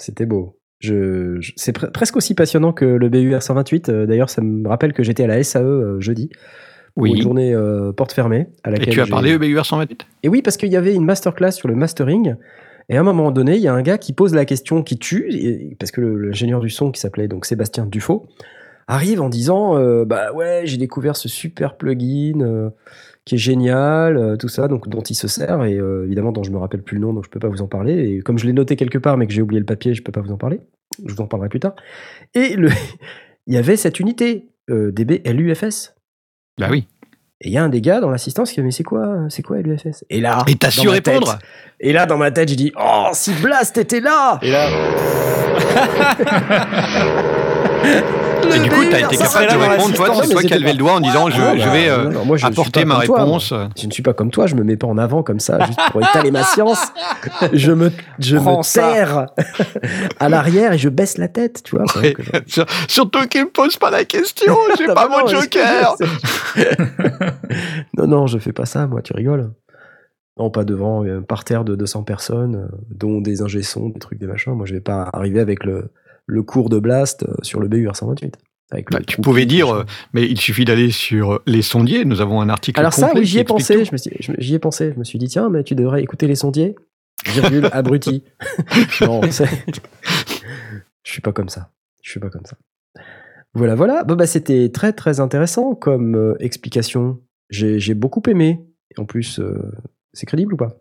C'était beau. Je, je- c'est pre- presque aussi passionnant que le BUR 128. Euh, D'ailleurs, ça me rappelle que j'étais à la SAE euh, jeudi. pour Oui. Une journée euh, porte fermée. À Et laquelle tu as parlé EBUR 128 Et oui, parce qu'il y avait une masterclass sur le mastering. Et à un moment donné, il y a un gars qui pose la question qui tue, et- parce que l'ingénieur du son, qui s'appelait donc Sébastien Dufaux, arrive en disant euh, Bah ouais, j'ai découvert ce super plugin euh, qui est génial, euh, tout ça, donc dont il se sert, et euh, évidemment, dont je me rappelle plus le nom, donc je peux pas vous en parler. Et comme je l'ai noté quelque part, mais que j'ai oublié le papier, je peux pas vous en parler. Je vous en parlerai plus tard. Et le, *laughs* il y avait cette unité, euh, DB LUFS. Bah oui. Et il y a un des gars dans l'assistance qui dit Mais c'est quoi, c'est quoi LUFS Et là. Et t'as su tête, répondre et là, dans ma tête, j'ai dit Oh, si Blast était là Et là, *laughs* Et du coup, t'as été ça serait capable de répondre, toi, c'est toi qui as levé le doigt en disant je, Ah, je vais euh, non, non, moi, je suis apporter ma toi, réponse. Je ne suis pas comme toi, je me mets pas en avant comme ça, juste pour étaler ma science. *laughs* Je me, je Prends me terre à l'arrière et je baisse la tête, tu vois. Ouais. que *laughs* Surtout qu'il me pose pas la question, j'ai *laughs* pas mon joker. non, non, je fais pas ça, moi, tu rigoles. Non, pas devant un parterre de 200 personnes, euh, dont des ingé des trucs, des machins. Moi, je vais pas arriver avec le, le cours de Blast euh, sur le BUR 128. Avec le Bah, tu pouvais dire, euh, mais il suffit d'aller sur les sondiers. Nous avons un article Alors ça, oui, j'y ai pensé. tout. Je J'y ai pensé. Je me suis dit, tiens, mais tu devrais écouter les sondiers. Virgule, *laughs* abruti. *laughs* non, je suis pas comme ça. Je suis pas comme ça. Voilà, voilà. Bon, bah, c'était très, très intéressant comme euh, explication. J'ai beaucoup aimé. En plus, euh, c'est crédible ou pas?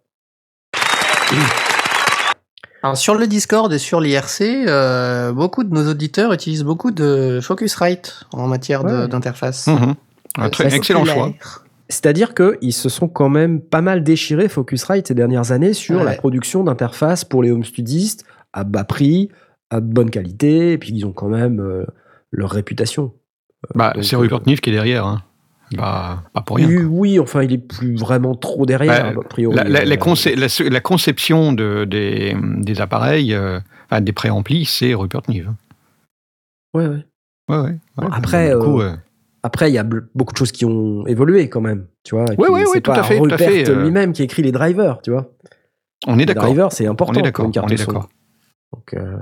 Alors, sur le Discord et sur l'IRC, euh, beaucoup de nos auditeurs utilisent beaucoup de Focusrite en matière Ouais. d'interface. Mhm. Un Euh, très excellent choix. C'est-à-dire qu'ils se sont quand même pas mal déchirés, Focusrite, ces dernières années, sur Ouais. la production d'interfaces pour les home studistes à bas prix, à bonne qualité, et puis ils ont quand même euh, leur réputation. Bah, c'est euh, Rupert Neve qui est derrière. Hein. Bah, pas pour rien. Oui, quoi. oui, enfin, il est plus vraiment trop derrière, Bah, a priori. La, la- la Euh, conce- la- la conception de, des, des appareils, euh, enfin, des préamplis, c'est Rupert Neve. ouais, ouais. Ouais, ouais. ouais. Après, coup, euh, euh, Après, il y a beaucoup de choses qui ont évolué quand même, tu vois. ouais, c'est ouais, tout à fait, Rupert lui-même qui écrit les drivers, tu vois. on est Les d'accord. drivers, c'est important On est d'accord. On est. Donc, euh,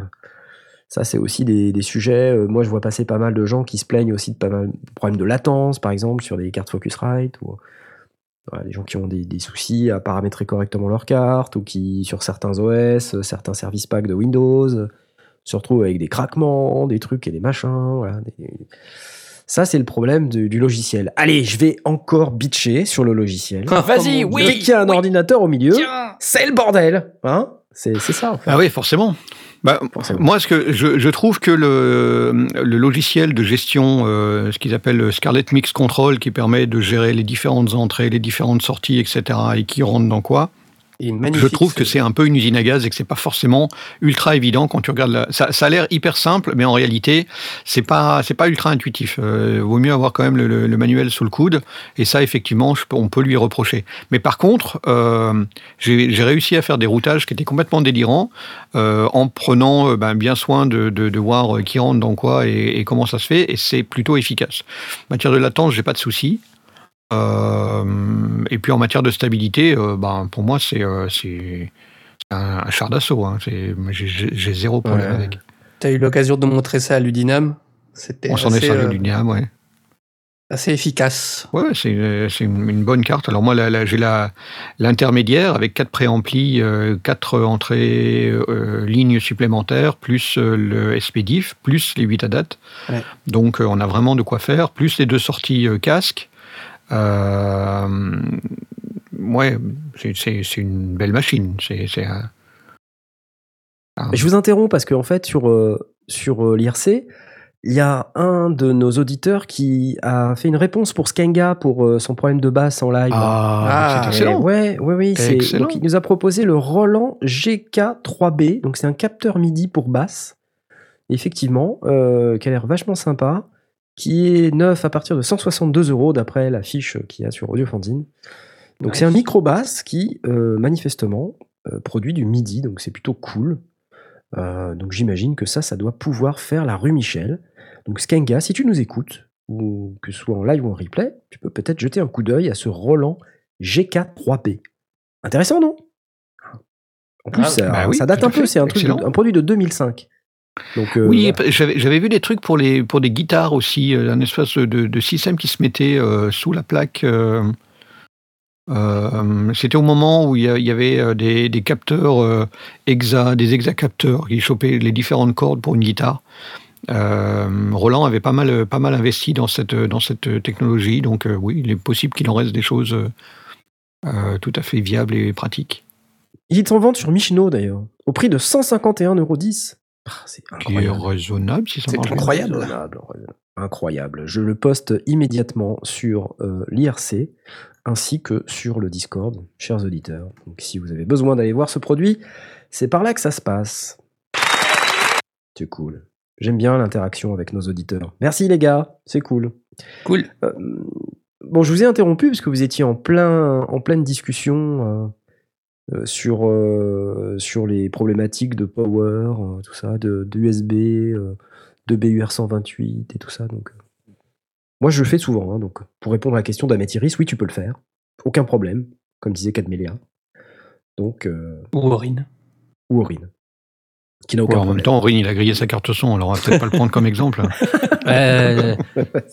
ça, c'est aussi des, des sujets. euh, moi, je vois passer pas mal de gens qui se plaignent aussi de pas mal de problèmes de latence, par exemple, sur des cartes Focusrite, ou voilà, des gens qui ont des, des soucis à paramétrer correctement leur carte, ou qui, sur certains OS, euh, certains services packs de Windows, se retrouvent avec des craquements, des trucs et des machins. Voilà, des- Ça, c'est le problème de- du logiciel. Allez, je vais encore bitcher sur le logiciel. Vas-y, Oh mon oui. Dès qu'il y a un oui. ordinateur au milieu, c'est le bordel. Hein? C'est c'est ça, en fait. Ah oui, forcément. Bah, moi, ce que je, je trouve que le, le logiciel de gestion, euh, ce qu'ils appellent le Scarlett Mix Control, qui permet de gérer les différentes entrées, les différentes sorties, etc., et qui rentre dans quoi, Je trouve que ce- c'est un peu une usine à gaz et que c'est pas forcément ultra évident quand tu regardes. La... Ça, ça a l'air hyper simple, mais en réalité, c'est pas c'est pas ultra intuitif. Euh, vaut mieux avoir quand même le, le- le manuel sous le coude. Et ça, effectivement, je on peut lui reprocher. Mais par contre, euh, j'ai réussi à faire des routages qui étaient complètement délirants euh, en prenant euh, ben, bien soin de, de, de voir qui rentre dans quoi et, et comment ça se fait. Et c'est plutôt efficace. En matière de latence, j'ai pas de souci. Euh, et puis en matière de stabilité, euh, ben, pour moi, c'est euh, c'est un, un char d'assaut. hein. J'ai- zéro problème Ouais. avec. T'as eu l'occasion de montrer ça à l'Udinam? On s'en est servi du Niam, ouais. assez efficace. Ouais, c'est une, une bonne carte. Alors moi, là, là, j'ai l'intermédiaire avec quatre préamplis, quatre entrées lignes supplémentaires, plus le SPDIF, plus les 8 à date. Ouais. Donc on a vraiment de quoi faire, plus les deux sorties casque. Euh, ouais, c'est- c'est c'est une belle machine. C'est c'est un- un- Je vous interromps parce qu'en fait, sur, euh, sur euh, l'IRC, il y a un de nos auditeurs qui a fait une réponse pour Skenga pour euh, son problème de basse en live. Ah, Ah, c'est excellent. Ouais, ouais, oui. c'est- Excellent. Donc, il nous a proposé le Roland GK3B. Donc, c'est un capteur MIDI pour basse. Effectivement, euh, qui a l'air vachement sympa. Qui est neuf à partir de 162 euros d'après la fiche qu'il y a sur Audiofanzine. Donc, c'est un micro basse qui, euh, manifestement, euh, produit du MIDI. Donc, c'est plutôt cool. Euh, donc, j'imagine que ça, ça doit pouvoir faire la rue Michel. Donc, Skenga, si tu nous écoutes, ou que ce soit en live ou en replay, tu peux peut-être jeter un coup d'œil à ce Roland GK3B. Intéressant, non? En plus, Ah, ça, bah oui, ça date un peu, c'est truc un produit de 2005. Donc, euh, Oui, voilà. j'avais vu des trucs pour, les, pour des guitares aussi, euh, un espèce de, de système qui se mettait euh, sous la plaque. euh, euh, C'était au moment où il y, avait des, des capteurs euh, hexa, des hexacapteurs qui chopaient les différentes cordes pour une guitare. Euh, Roland avait pas mal, pas mal investi dans cette, dans cette technologie, donc euh, oui, il est possible qu'il en reste des choses tout à fait viables et pratiques. Il est en vente sur Michino d'ailleurs, au prix de 151,10€. Ah, c'est Qui est incroyable. raisonnable si C'est incroyable. Raisonnable, raisonnable. Incroyable. Je le poste immédiatement sur euh, l'IRC ainsi que sur le Discord, chers auditeurs. Donc si vous avez besoin d'aller voir ce produit, c'est par là que ça se passe. C'est cool. J'aime bien l'interaction avec nos auditeurs. Merci les gars, c'est cool. Cool. Euh, bon, je vous ai interrompu parce que vous étiez en, plein, en pleine discussion euh, euh, sur, euh, sur les problématiques de power, euh, tout ça, de, de USB, euh, de BUR 128 et tout ça. Donc, moi, je le fais souvent. hein, donc, pour répondre à la question d'Améthyris, oui, tu peux le faire. Aucun problème, comme disait Cadmélia. Donc, euh, Ou Aurine. ou Aurine. Qui n'a Ouais, aucun en même temps, Rin, il a grillé sa carte son, alors on va peut-être pas le prendre comme exemple. *laughs* Euh,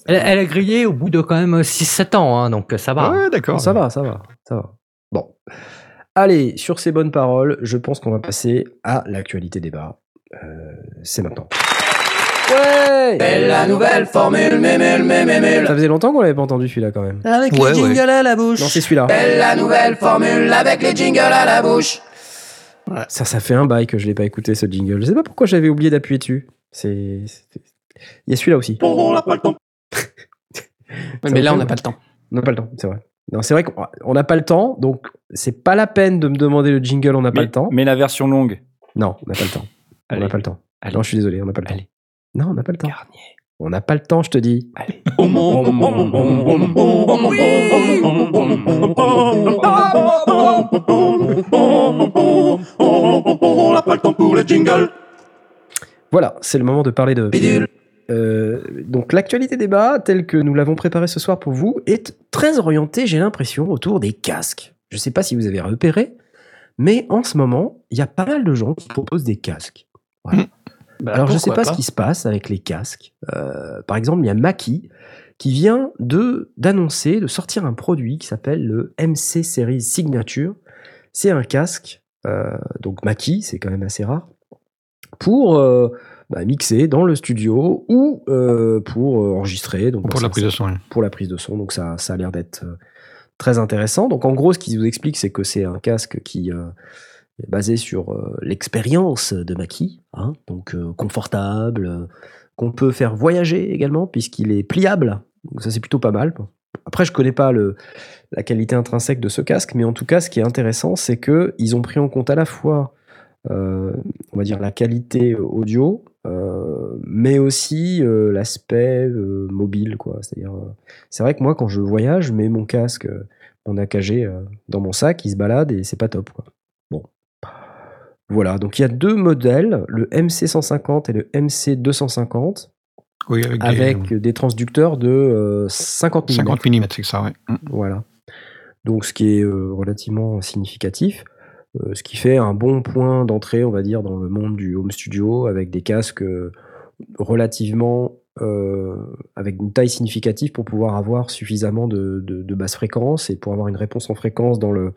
elle, elle a grillé au bout de quand même 6-7 ans, hein, donc ça va. Ouais, d'accord. Ça va, ça va, ça va. Bon. Allez, sur ces bonnes paroles, je pense qu'on va passer à l'actualité débat. Euh, c'est maintenant. Ouais C'est la nouvelle formule, mémule, mémule. Ça faisait longtemps qu'on l'avait pas entendu celui-là quand même. Avec Ouais, les jingles à la bouche. Non, c'est celui-là. C'est la nouvelle formule avec les jingles à la bouche. Ça, ça fait un bail que je l'ai pas écouté ce jingle. Je sais pas pourquoi j'avais oublié d'appuyer dessus. C'est. Il y a celui-là aussi. On n'a pas le temps. *laughs* Mais là, on n'a pas le temps. On n'a pas le temps, c'est vrai. Non, c'est vrai qu'on n'a pas le temps, donc c'est pas la peine de me demander le jingle, on n'a pas le temps. mais la version longue. Non, on n'a pas le temps. On n'a Allez. pas le temps. Non, je suis désolé, on n'a pas le temps. Allez. Non, on n'a pas le temps. Garnier. On n'a pas le temps, je te dis. On n'a pas le temps pour les jingles. Voilà, c'est le moment de parler de. Euh, donc l'actualité débat, tel que nous l'avons préparé ce soir pour vous, est très orientée, j'ai l'impression, autour des casques. Je ne sais pas si vous avez repéré, mais en ce moment, il y a pas mal de gens qui proposent des casques. Voilà. Bah, Alors je ne sais pas, ce qui se passe avec les casques. Euh, par exemple, il y a Maki qui vient de d'annoncer, de sortir un produit qui s'appelle le MC Series Signature. C'est un casque, euh, donc Maki, c'est quand même assez rare, pour bah, mixer dans le studio ou euh, pour euh, enregistrer. Donc, Pour bah, la ça- prise de son. pour la prise de son. Donc ça, ça a l'air d'être euh, très intéressant. Donc en gros, ce qu'ils vous explique, c'est que c'est un casque qui euh, est basé sur euh, l'expérience de Maki, hein, donc euh, confortable, qu'on peut faire voyager également puisqu'il est pliable. Donc ça c'est plutôt pas mal. Après, je connais pas le, la qualité intrinsèque de ce casque, mais en tout cas, ce qui est intéressant, c'est que ils ont pris en compte à la fois, euh, on va dire, la qualité audio, euh, mais aussi euh, l'aspect mobile, quoi. C'est-à-dire, c'est vrai que moi, quand je voyage, je mets mon casque, mon AKG dans mon sac, il se balade et c'est pas top, quoi. Bon. Voilà, donc il y a deux modèles, le MC150 et le MC250, Oui, avec, des- avec des transducteurs de euh, 50 mm. 50 mm, c'est ça, ouais. Mm. Voilà. Donc, ce qui est relativement significatif, ce qui fait un bon point d'entrée, on va dire, dans le monde du home studio, avec des casques euh, relativement euh, avec une taille significative pour pouvoir avoir suffisamment de, de, de basse fréquence et pour avoir une réponse en fréquence dans le,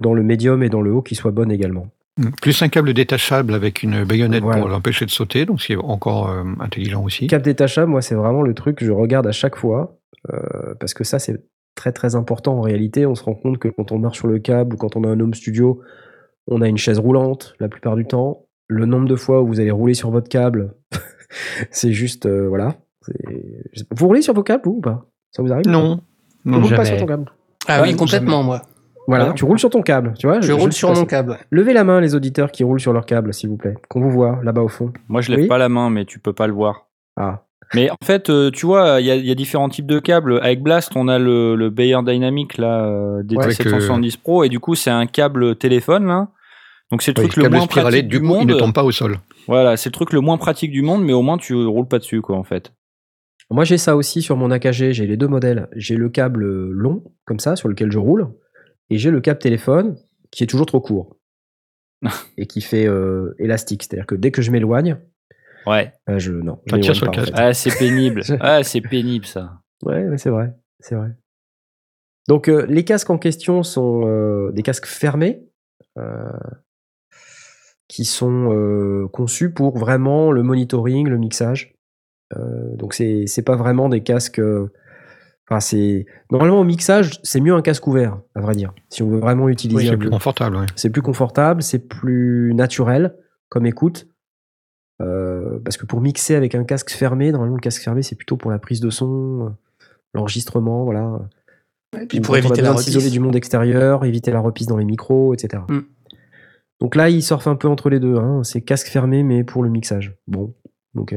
dans le médium et dans le haut qui soit bonne également. Mm. Plus un câble détachable avec une baïonnette Voilà. pour l'empêcher de sauter, donc c'est encore euh, intelligent aussi. Cap détachable, moi, c'est vraiment le truc que je regarde à chaque fois, euh, parce que ça, c'est très très important en réalité. On se rend compte que quand on marche sur le câble ou quand on a un home studio, on a une chaise roulante la plupart du temps. Le nombre de fois où vous allez rouler sur votre câble, *laughs* c'est juste, euh, voilà. Vous roulez sur vos câbles vous, ou pas? Ça vous arrive? Non, Tu non, roules pas jamais. sur ton câble? Ah Ouais, oui, complètement, moi. Voilà, Ouais. tu roules sur ton câble, tu vois Je roule sur mon câble. Levez la main les auditeurs qui roulent sur leur câble, s'il vous plaît. Qu'on vous voit là-bas au fond. Moi, je lève Oui. pas la main, mais tu peux pas le voir. Ah, Mais en fait, euh, tu vois, il y, a- il y a différents types de câbles. Avec Blast, on a le, le Bayer Dynamic là, euh, Ouais, DT770 Pro, et du coup, c'est un câble téléphone là. Donc c'est le truc le moins spiralé, pratique du du coup, il monde. ne tombe pas au sol. Voilà, c'est le truc le moins pratique du monde, mais au moins tu roules pas dessus, quoi, en fait. Moi, j'ai ça aussi sur mon AKG. J'ai les deux modèles. J'ai le câble long, comme ça, sur lequel je roule. Et j'ai le câble téléphone, qui est toujours trop court. *laughs* et qui fait euh, élastique. C'est-à-dire que dès que je m'éloigne, Ouais. euh, je. Non. je Ça tire m'éloigne sur le pas, en casque. fait. Ah, c'est pénible. *laughs* Ah, c'est pénible ça. Ouais, mais c'est vrai. C'est vrai. Donc, euh, les casques en question sont euh, des casques fermés. euh, qui sont euh, conçus pour vraiment le monitoring, le mixage. Euh, donc c'est c'est pas vraiment des casques. euh, Enfin c'est normalement au mixage c'est mieux un casque ouvert à vrai dire. Si on veut vraiment utiliser Oui, un c'est plus confortable. ouais. c'est plus confortable, c'est plus naturel comme écoute. Euh, parce que pour mixer avec un casque fermé, normalement le casque fermé c'est plutôt pour la prise de son, euh, l'enregistrement, voilà. Et puis Ou pour éviter la s'isoler du monde extérieur, éviter la reprise dans les micros, etc. Mm. Donc là, ils surfent un peu entre les deux. Hein. C'est casque fermé, mais pour le mixage. Bon, ok.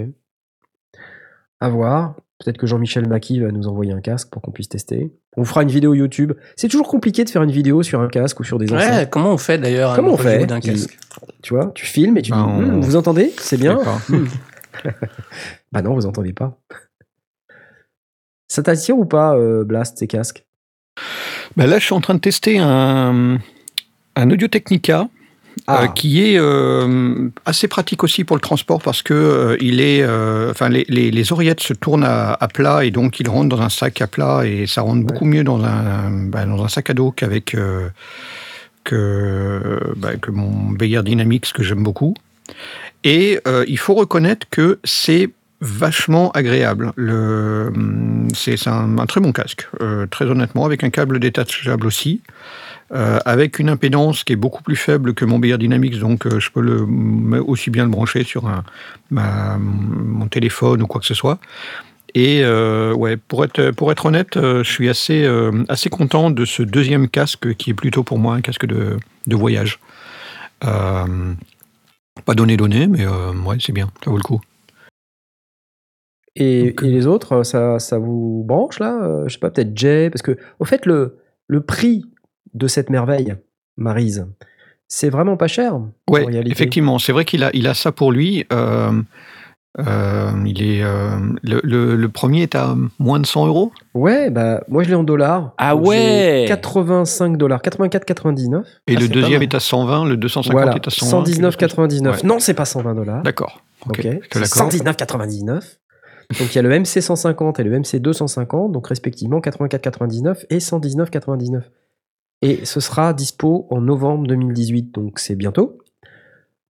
À voir. Peut-être que Jean-Michel Macky va nous envoyer un casque pour qu'on puisse tester. On fera une vidéo YouTube. C'est toujours compliqué de faire une vidéo sur un casque ou sur des enceintes. Ouais, comment on fait d'ailleurs Comment un on fait d'un casque Tu vois, tu filmes et tu dis on- Hum, Vous entendez C'est bien. Hum. *laughs* Bah non, vous entendez pas. Ça t'attire ou pas, euh, Blast, ces casques? Ben là, je suis en train de tester un, un Audio Technica Ah. euh, qui est euh, assez pratique aussi pour le transport parce que euh, il est, enfin les, les, les oreillettes se tournent à, à plat et donc ils rentrent dans un sac à plat et ça rentre beaucoup mieux dans un, ben, dans un sac à dos qu'avec euh, que, que mon Bayer Dynamics que j'aime beaucoup. Et euh, il faut reconnaître que c'est vachement agréable. Le, c'est c'est un, un très bon casque, euh, très honnêtement, avec un câble détachable aussi. Euh, avec une impédance qui est beaucoup plus faible que mon BR Dynamics, donc euh, je peux le, aussi bien le brancher sur un, ma- mon téléphone ou quoi que ce soit. Et euh, ouais, pour être, pour être honnête, je suis assez, assez content de ce deuxième casque qui est plutôt pour moi un casque de, de voyage. Pas donné donné, mais ouais, c'est bien, ça vaut le coup. Et, Donc, et les autres, ça, ça vous branche là? Je sais pas, peut-être Jay Parce que, au fait, le, le prix de cette merveille, Marise, c'est vraiment pas cher. réalité. effectivement, c'est vrai qu'il a, il a ça pour lui. euh, euh, il est, euh, le, le- le premier est à moins de 100 euros. Ouais, bah moi je l'ai en dollars. Ah ouais j'ai 85 dollars, 84,99. Et Ah, le deuxième est à 120, le 250 Voilà, est à 120. 119,99. Ouais. Non, c'est pas 120 dollars. D'accord. Ok, Ok, j'étais c'est d'accord. 119,99. Donc il y a le MC 150 et le MC 250, donc respectivement 84,99 et 119,99. Et ce sera dispo en novembre 2018, donc c'est bientôt.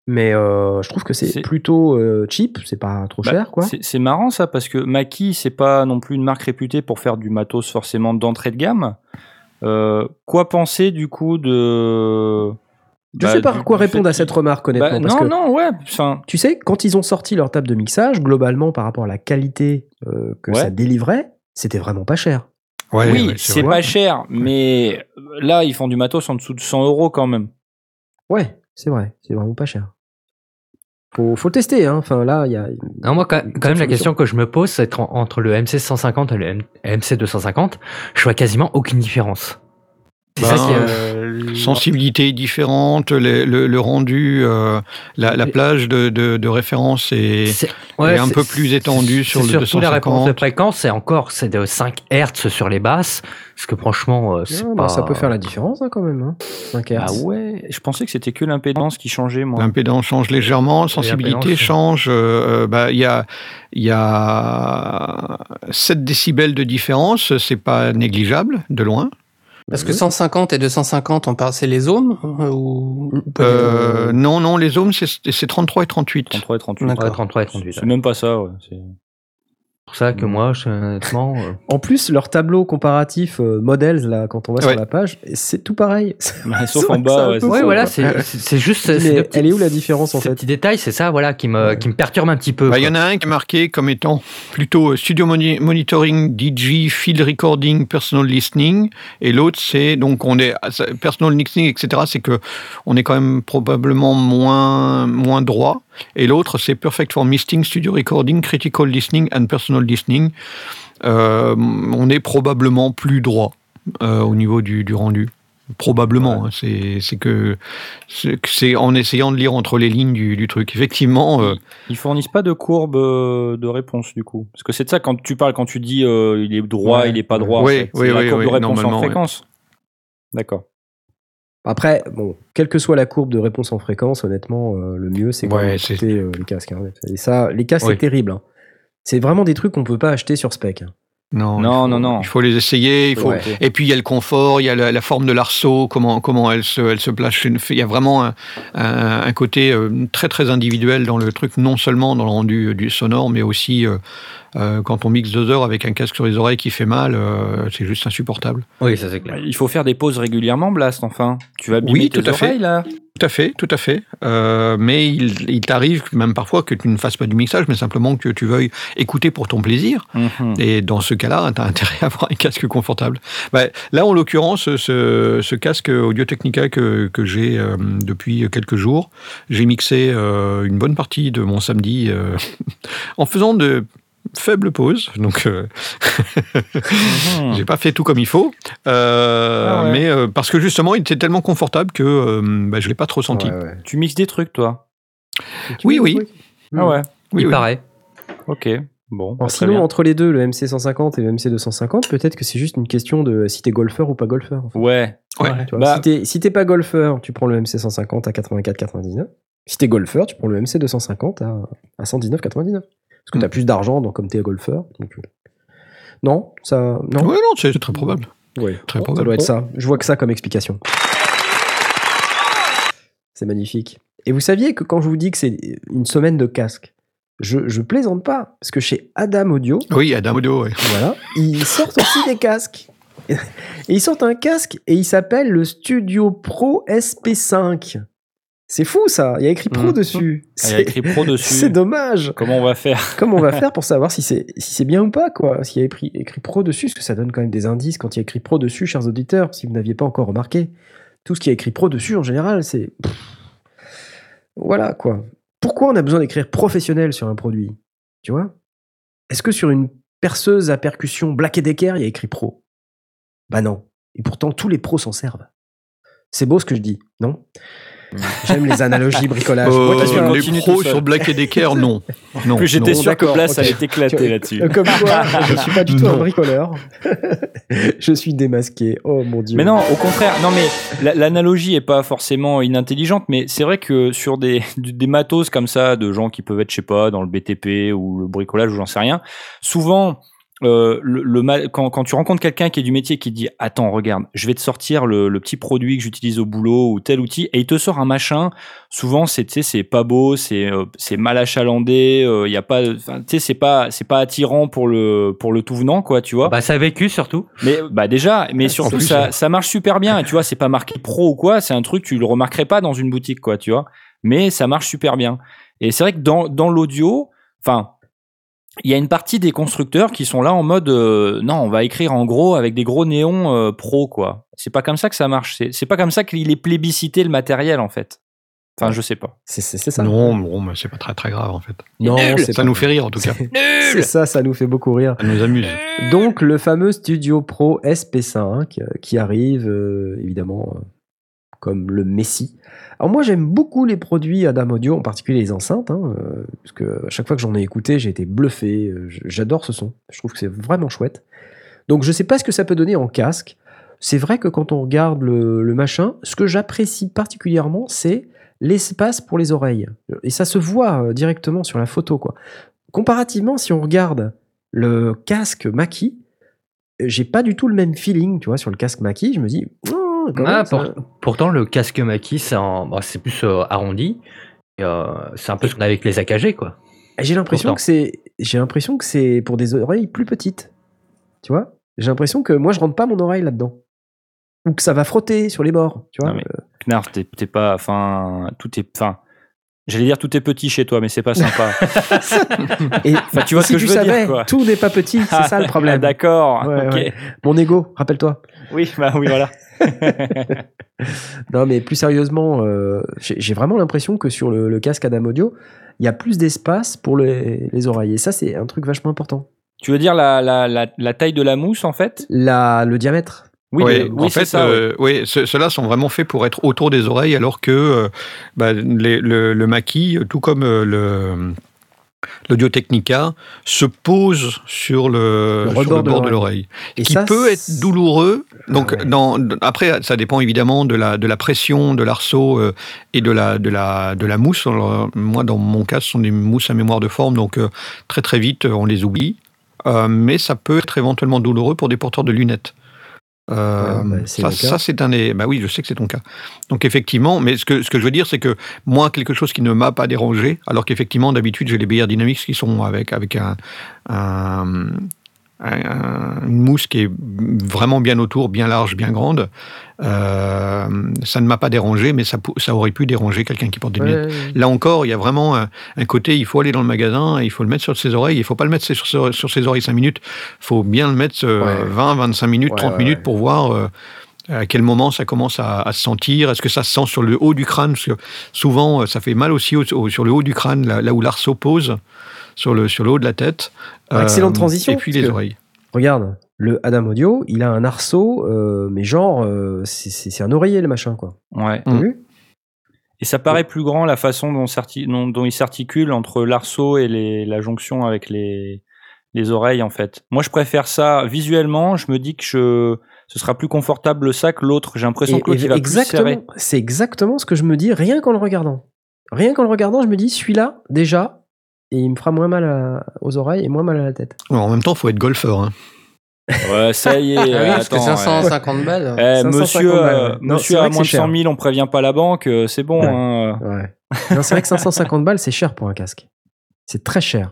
Mais euh, je trouve que c'est plutôt euh, cheap, c'est pas trop Bah, cher quoi. c'est- marrant ça parce que Maki, c'est pas non plus une marque réputée pour faire du matos forcément d'entrée de gamme. Euh, quoi penser du coup de. Je bah, sais pas du- quoi répondre à cette remarque honnêtement. Bah, parce non, que non, ouais. enfin, Tu sais, quand ils ont sorti leur table de mixage, globalement par rapport à la qualité que Ouais. ça délivrait, c'était vraiment pas cher. Ouais, oui, ouais, c'est pas cher, mais là, ils font du matos en dessous de 100 euros quand même. Ouais, c'est vrai, c'est vraiment pas cher. Faut, faut tester, hein. Enfin là, il y a. Non, moi, quand, même, la question que je me pose, c'est entre, entre le MC 150 et le M- MC 250, je vois quasiment aucune différence. C'est Ben, ça qui est- Euh, Sensibilité différente, le, le- le rendu, euh, la, plage de, de- de référence est, un peu plus étendue sur le surtout la réponse de 250. fréquence, c'est encore c'est de 5 Hz sur les basses, parce que franchement, euh, c'est Ah, bah, pas. Ça peut faire la différence hein, quand même. Hein. 5 Ah Hz. ouais, je pensais que c'était que l'impédance qui changeait. L'impédance change légèrement, la sensibilité change. euh, bah, Il y, a, il y a 7 décibels de différence, c'est pas négligeable, de loin. Parce que 150 et 250, on parle, c'est les ohms euh, ou, Euh, non, non, les ohms, c'est c'est 33 et 38. 33 et 38. D'accord. Ouais, 33 et 38. C'est C'est même pas ça, ouais. C'est- pour ça que moi, je- honnêtement. euh, *laughs* En plus, leur tableau comparatif euh, models, là, quand on va Ouais. sur la page, c'est tout pareil. *laughs* Bah, sauf en bas, ouais. Ouais, voilà, c'est juste. Mais elle est où la différence en Ces fait petits détails, c'est ça, voilà, qui me, qui me perturbe un petit peu. Bah, Il y en a un qui est marqué comme étant plutôt euh, Studio Moni- Monitoring, DJ, Field Recording, Personal Listening, et l'autre c'est donc on est ça- Personal Listening, etc. C'est que on est quand même probablement moins moins droit, et l'autre c'est Perfect for Misting, Studio Recording, Critical Listening and Personal Listening. Euh, on est probablement plus droit euh, au niveau du, du rendu. Probablement, hein, c'est que c'est en essayant de lire entre les lignes du, du truc. Effectivement, euh, Ils fournissent pas de courbe euh, de réponse, du coup. Parce que c'est de ça quand tu parles, quand tu dis il est droit, Ouais. il est pas droit. Oui, oui, C'est la oui, courbe oui, de réponse en ouais. fréquence. D'accord. Après, bon, quelle que soit la courbe de réponse en fréquence, honnêtement, euh, le mieux c'est quand Ouais, d'écouter euh, les casques. hein. Et ça, les casques, Oui. c'est terrible. hein. C'est vraiment des trucs qu'on peut pas acheter sur spec. hein. Non, Non, faut- non, non. Il faut les essayer. Il faut... Ouais. Et puis il y a le confort, il y a la, la forme de l'arceau, comment, comment elle, se, elle se place. chez une- Il y a vraiment un, un- un côté euh, très très individuel dans le truc, non seulement dans le rendu euh, du sonore, mais aussi euh, euh, quand on mixe deux heures avec un casque sur les oreilles qui fait mal, euh, c'est juste insupportable. Oui, ça c'est clair. Il faut faire des pauses régulièrement, Blast, enfin. Tu vas abîmer Oui, tes tout à fait. oreilles, là. Tout à fait, tout à fait. Euh, mais il, il t'arrive même parfois que tu ne fasses pas du mixage, mais simplement que tu veuilles écouter pour ton plaisir. Mhm. Et dans ce cas-là, *laughs* tu as intérêt à avoir un casque confortable. Bah, là, en l'occurrence, ce, ce casque Audio-Technica que, que j'ai euh, depuis quelques jours, j'ai mixé euh, une bonne partie de mon samedi euh, *laughs* en faisant de faibles pauses. Donc, euh, *laughs* j'ai pas fait tout comme il faut. Euh, Ah ouais. Mais euh, parce que justement, il était tellement confortable que euh, bah, je l'ai pas trop senti. Ouais, ouais. Tu mixes des trucs, toi? Oui, oui. oui. Ah ouais. Oui, Il oui. paraît. Ok. Bon. bah, Alors, très sinon, bien. entre les deux, le MC 150 et le MC 250, peut-être que c'est juste une question de si t'es golfeur ou pas golfeur. en fait. Ouais. Ouais. Tu vois, Bah- si t'es si t'es pas golfeur, tu prends le MC 150 à 84,99. Si t'es golfeur, tu prends le MC 250 à, à 119,99. Parce que t'as Mm. plus d'argent donc, comme t'es golfeur. donc, euh, Non, ça. Non? Ouais, non, c'est très probable. Ouais. Très ça probable. doit être ça. Je vois que ça comme explication. C'est magnifique. Et vous saviez que quand je vous dis que c'est une semaine de casque, je, je plaisante pas. Parce que chez Adam Audio, Oui, Adam Audio, ouais. voilà, ils sortent aussi des casques. Et *laughs* ils sortent un casque et il s'appelle le Studio Pro SP5. C'est fou ça, il y a écrit Pro dessus. Ah, Il y a C'est- écrit pro dessus. C'est dommage. Comment on va faire *laughs* Comment on va faire pour savoir si c'est si c'est bien ou pas quoi S'il y a écrit, écrit Pro dessus, parce que ça donne quand même des indices quand il y a écrit Pro dessus, chers auditeurs, si vous n'aviez pas encore remarqué. Tout ce qui est écrit Pro dessus en général, c'est voilà quoi. Pourquoi on a besoin d'écrire professionnel sur un produit Tu vois? Est-ce que sur une perceuse à percussion Black Decker, il y a écrit pro? Bah non. Et pourtant, tous les pros s'en servent. C'est beau ce que je dis, non? J'aime les analogies bricolage. Euh, un- les pros sur Black et Decker, non. *laughs* non. Plus j'étais sûr que Blas allait t'éclater là-dessus. Euh, Comme quoi, *laughs* je suis pas du tout un bricoleur. *laughs* je suis démasqué. Oh mon dieu. Mais non, au contraire, non mais la- l'analogie est pas forcément inintelligente, mais c'est vrai que sur des, des matos comme ça, de gens qui peuvent être, je sais pas, dans le BTP ou le bricolage ou j'en sais rien, souvent, euh, le, le ma- quand, quand tu rencontres quelqu'un qui est du métier qui te dit attends regarde je vais te sortir le, le petit produit que j'utilise au boulot ou tel outil et il te sort un machin souvent c'est tu sais, c'est pas beau c'est euh, c'est mal achalandé il y a pas enfin, tu sais c'est pas c'est pas attirant pour le pour le tout venant quoi tu vois Bah, ça a vécu surtout. mais bah déjà, mais surtout plus, ça, ça marche super bien. Et tu vois, c'est pas marqué pro ou quoi. C'est un truc tu le remarquerais pas dans une boutique quoi, tu vois. Mais ça marche super bien. Et c'est vrai que dans dans l'audio, enfin, il y a une partie des constructeurs qui sont là en mode euh, non, on va écrire en gros avec des gros néons euh, pro quoi. C'est pas comme ça que ça marche. C'est c'est pas comme ça qu'il est plébiscité le matériel en fait. Enfin, je sais pas. C'est c'est- c'est ça. Non, bon, mais c'est pas très très grave en fait. Non, c'est Ça pas- nous fait rire en tout cas. *laughs* C'est c'est ça, ça nous fait beaucoup rire. Ça nous amuse. Donc le fameux Studio Pro SP5 euh, qui arrive euh, évidemment euh, comme le Messi. Alors moi j'aime beaucoup les produits Adam Audio, en particulier les enceintes, hein, euh, parce que à chaque fois que j'en ai écouté, j'ai été bluffé. euh, J'adore ce son. Je trouve que c'est vraiment chouette. Donc je sais pas ce que ça peut donner en casque. C'est vrai que quand on regarde le, machin, ce que j'apprécie particulièrement, c'est l'espace pour les oreilles. Et ça se voit euh, directement sur la photo, quoi. Comparativement, si on regarde le casque euh, j'ai pas du tout le même feeling, tu vois, sur le casque Mackie. Je me dis, oh, quand Ah, même, ça- pour- pourtant, le casque Maki, c'est en- bah, c'est plus euh, arrondi. Et, euh, c'est un peu ce qu'on a avec les AKG, quoi. j'ai l'impression que c'est, j'ai l'impression que c'est pour des oreilles plus petites, tu vois? J'ai l'impression que moi je rentre pas mon oreille là-dedans, ou que ça va frotter sur les bords, tu vois? Non, mais- Knarf, t'es t'es pas, enfin, tout est, enfin, j'allais dire tout est petit chez toi, mais c'est pas sympa. *laughs* Et Enfin, tu vois ce si que tu je veux dire, savais, quoi. tout n'est pas petit, c'est ça le Ah, problème. D'accord. Ouais, ok. ouais. Mon ego, rappelle-toi. Oui, bah oui, voilà. *laughs* Non, mais plus sérieusement, euh, j'ai j'ai vraiment l'impression que sur le, le casque Adam Audio, il y a plus d'espace pour les, les oreilles. Et ça, c'est un truc vachement important. tu veux dire la, la, la, la taille de la mousse en fait? La, le diamètre. Oui, Ouais, le- oui en fait, ça. euh, oui, ce- ceux-là sont vraiment faits pour être autour des oreilles, alors que euh, bah, les- le, le maquis, tout comme euh, le l'Audio Technica, se pose sur le, Le sur rebord le de bord de l'oreille. qui ça, peut être douloureux. Donc, Ah ouais. dans, après, ça dépend évidemment de la, de la pression de l'arceau euh, et de la, de, la, de la mousse. Alors, moi, dans mon cas, ce sont des mousses à mémoire de forme, donc euh, très très vite, on les oublie. Euh, mais ça peut être éventuellement douloureux pour des porteurs de lunettes. Euh, Ouais, bah, ça, c'est un des. Bah oui, je sais que c'est ton cas. Donc effectivement, mais ce que, ce que je veux dire, c'est que moi, quelque chose qui ne m'a pas dérangé, alors qu'effectivement, d'habitude, j'ai les BR Dynamics qui sont avec, avec un, un- un- une mousse qui est vraiment bien autour, bien large, bien grande. Euh, ça ne m'a pas dérangé, mais ça, aurait pu déranger quelqu'un qui porte des lunettes. Ouais. Là encore, il y a vraiment un, un côté, il faut aller dans le magasin, il faut le mettre sur ses oreilles, il faut pas le mettre sur, sur, sur ses oreilles 5 minutes, il faut bien le mettre euh, Ouais. 20, 25 minutes, Ouais, 30 ouais, minutes pour voir euh, à quel moment ça commence à, à se sentir, est-ce que ça se sent sur le haut du crâne, parce que souvent ça fait mal aussi au- au- sur le haut du crâne, là, là où l'arceau pose, sur le, sur le haut de la tête. Euh, Excellente transition, Et puis les oreilles. Regarde, le Adam Audio, il a un arceau, euh, mais genre, euh, c'est- un oreiller le machin, quoi. Ouais. T'as Mm. vu? Et ça paraît plus grand la façon dont, dont- dont il s'articule entre l'arceau et les, la jonction avec les, les oreilles en fait. Moi je préfère ça visuellement, je me dis que je, ce sera plus confortable ça que l'autre. J'ai l'impression que l'autre va exactement, c'est exactement ce que je me dis rien qu'en le regardant. Rien qu'en le regardant, je me dis celui-là déjà, et il me fera moins mal à- aux oreilles et moins mal à la tête. En même temps, il faut être golfeur. hein. Ouais, ça y est. *laughs* Ah oui, parce que attends, 550 balles. eh, 550 monsieur, balles, euh. Non, monsieur à moins de c'est cher. 100 000, on prévient pas la banque, euh, c'est bon. Ouais. hein. Ouais. c'est vrai que 550 balles, c'est cher pour un casque. C'est très cher.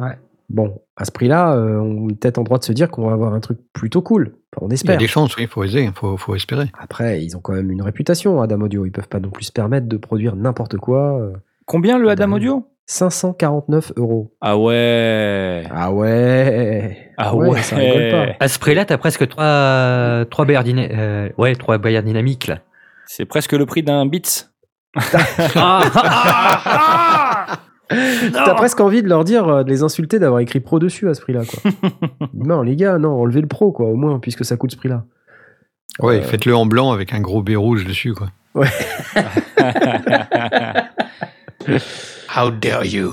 Ouais. Bon, à ce prix-là, euh, on est peut-être en droit de se dire qu'on va avoir un truc plutôt cool. Enfin, on Il y a espère. des chances, oui, il faut oser, il faut, faut espérer. Après, ils ont quand même une réputation, Adam Audio. Ils peuvent pas non plus se permettre de produire n'importe quoi. euh. Combien le Ah, Adam bah, Audio? 549 euros. Ah ouais. Ah ouais Ah ouais. ça rigole pas. À ce prix-là, t'as presque trois, trois bayards dyna- euh, ouais, trois bayards dynamiques, là. C'est presque le prix d'un Beats. *laughs* Ah, ah, *laughs* ah T'as presque envie de leur dire, euh, de les insulter d'avoir écrit pro dessus à ce prix-là, quoi. *laughs* non, les gars, non, enlevez le pro, quoi, au moins, puisque ça coûte ce prix-là. Ouais, faites-le en blanc avec un gros B rouge dessus, quoi. How dare you?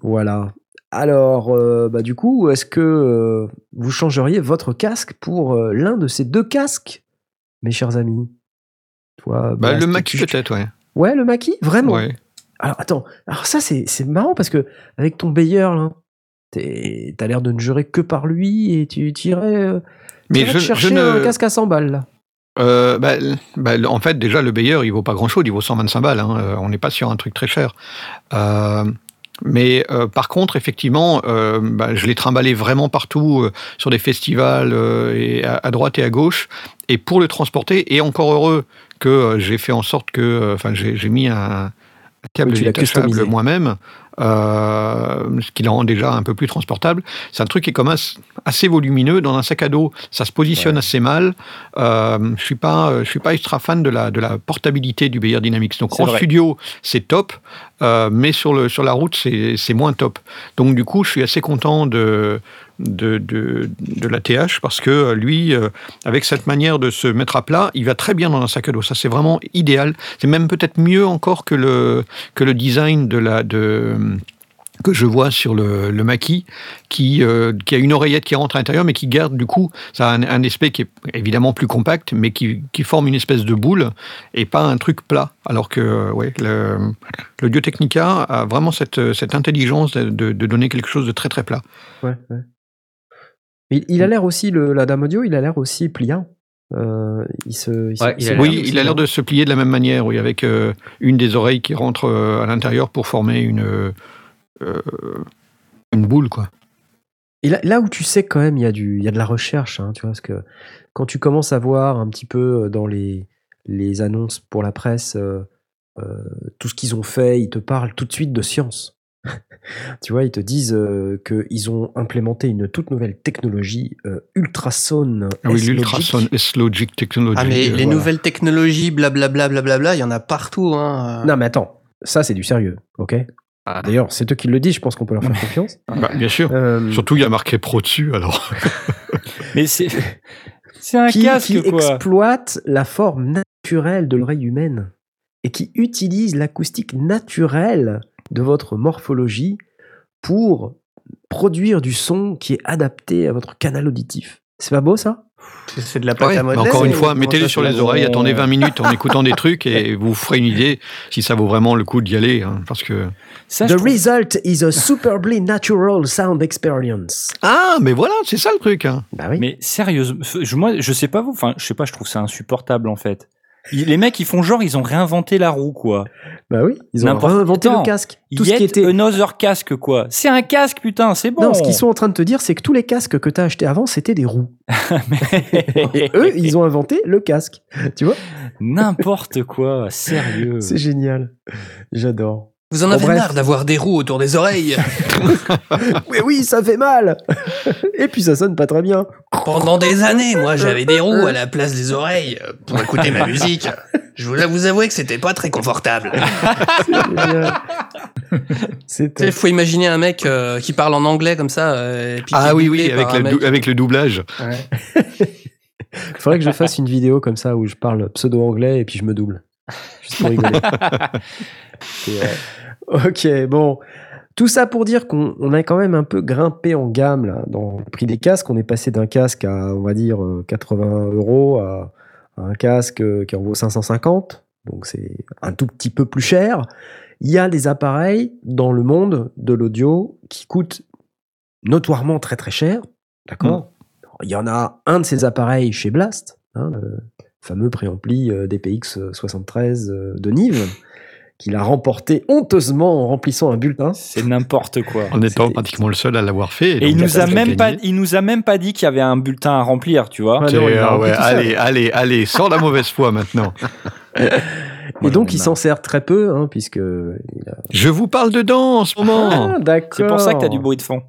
Voilà. Alors, euh, bah, du coup, est-ce que euh, vous changeriez votre casque pour euh, l'un de ces deux casques, mes chers amis? Toi, Bah, le tu- peut-être, ouais. Ouais, le Mackie Vraiment? Ouais. Alors, attends. Alors, ça, c'est c'est marrant parce que, avec ton Bayer, là, t'es- t'as l'air de ne jurer que par lui et tu t'irais euh, Mais t'irais je, chercher ne. un casque à 100 balles, là. Euh, bah, bah, en fait, déjà, le Bayer, il vaut pas grand-chose, il vaut 125 balles. hein. Euh, On n'est pas sur un truc très cher. Euh, mais euh, par contre, effectivement, euh, bah, je l'ai trimballé vraiment partout, euh, sur des festivals, et à, à droite et à gauche. Et pour le transporter, et encore heureux que j'ai fait en sorte que, enfin, j'ai mis un, un câble détachable moi-même, euh, ce qui le rend déjà un peu plus transportable. C'est un truc qui est quand même assez- volumineux dans un sac à dos. Ça se positionne assez mal. Euh, je suis pas, je suis pas extra fan de la de la portabilité du Bayer Dynamics. Donc en vrai. studio, c'est top, euh, mais sur le sur la route, c'est moins top. Donc du coup, je suis assez content de de, de, de la TH parce que euh, lui, euh, avec cette manière de se mettre à plat, il va très bien dans un sac à dos. Ça, c'est vraiment idéal. C'est même peut-être mieux encore que le, que le design de la, de, que je vois sur le, maquis, qui, euh, qui a une oreillette qui rentre à l'intérieur, mais qui garde du coup, ça a un, aspect qui est évidemment plus compact, mais qui, forme une espèce de boule et pas un truc plat. Alors que euh, le, le a vraiment cette, cette intelligence de, donner quelque chose de très très plat. Il a l'air aussi, le, la dame audio, il a l'air aussi pliant. Euh, il se, il Ouais, il a Oui, il a l'air de se plier de la même manière, oui, avec euh, une des oreilles qui rentre euh, à l'intérieur pour former une, une boule, quoi. Et là, là où tu sais quand même, il y a, du, il y a de la recherche, hein, tu vois, parce que quand tu commences à voir un petit peu dans les, les annonces pour la presse tout ce qu'ils ont fait, ils te parlent tout de suite de science. *laughs* tu vois, ils te disent euh, qu'ils ont implémenté une toute nouvelle technologie euh, ultrason. Ah oui, l'Ultrason S-Logic Technology. Ah, mais euh, les voilà. nouvelles technologies, blablabla, blablabla, il y en a partout. Hein. Non, mais attends, ça c'est du sérieux, ok? Ah. D'ailleurs, c'est eux qui le disent, je pense qu'on peut leur faire confiance. *laughs* bah, bien sûr. Euh, Surtout, il y a marqué Pro dessus, alors. *laughs* Mais c'est c'est un qui, casque qui quoi. exploite la forme naturelle de l'oreille humaine et qui utilise l'acoustique naturelle de votre morphologie pour produire du son qui est adapté à votre canal auditif. C'est pas beau ça? C'est- de la pâte Ouais, à mais modeler. encore une fois, mettez-le sur les oreilles, attendez 20 minutes en écoutant des trucs et *laughs* vous ferez une idée si ça vaut vraiment le coup d'y aller. hein, parce que... Ça, The trouve- result is a superbly natural sound experience. Ah, mais voilà, c'est ça le truc. hein. Bah oui. Mais sérieusement, je, moi, je sais pas vous, enfin, je sais pas, je trouve ça insupportable en fait. Les mecs, ils font genre, ils ont réinventé la roue, quoi. Bah oui, ils ont N'importe- inventé Attends, le casque. Tout ce qui était another casque, quoi. C'est un casque, putain, c'est bon. Non, ce qu'ils sont en train de te dire, c'est que tous les casques que tu as achetés avant, c'était des roues. *laughs* Et eux, ils ont inventé le casque. Tu vois? N'importe quoi, sérieux. C'est génial. J'adore. Vous en avez bref. marre d'avoir des roues autour des oreilles *laughs* Mais oui, ça fait mal Et puis ça sonne pas très bien. Pendant des années, moi, j'avais des roues à la place des oreilles euh, pour *laughs* écouter ma musique. Je voulais vous avouer que c'était pas très confortable. Sais, faut imaginer un mec euh, qui parle en anglais comme ça. euh, et puis qui Ah oui, oui, avec, avec le doublage. Ouais. *laughs* Faudrait que je fasse une vidéo comme ça où je parle pseudo-anglais et puis je me double. Juste pour rigoler. Et, euh, ok, bon. Tout ça pour dire qu'on on a quand même un peu grimpé en gamme là, dans le prix des casques. On est passé d'un casque à, on va dire, euh, 80 euros à, à un casque euh, qui en vaut 550. Donc c'est un tout petit peu plus cher. Il y a des appareils dans le monde de l'audio qui coûtent notoirement très très cher. D'accord? Il y en a un de ces appareils chez Blast, hein, le fameux préampli euh, DPX 73 euh, de Nive, qu'il a remporté honteusement en remplissant un bulletin. C'est n'importe quoi. En étant pratiquement le seul à l'avoir fait. Et il nous a même pas, il nous a même pas dit qu'il y avait un bulletin à remplir, tu vois. Non, ah ouais, allez, allez, allez, sans la mauvaise foi maintenant. *laughs* Et donc il s'en sert très peu, hein, puisque... il a- Je vous parle dedans en ce moment. Ah, d'accord. C'est pour ça que t'as du bruit de fond.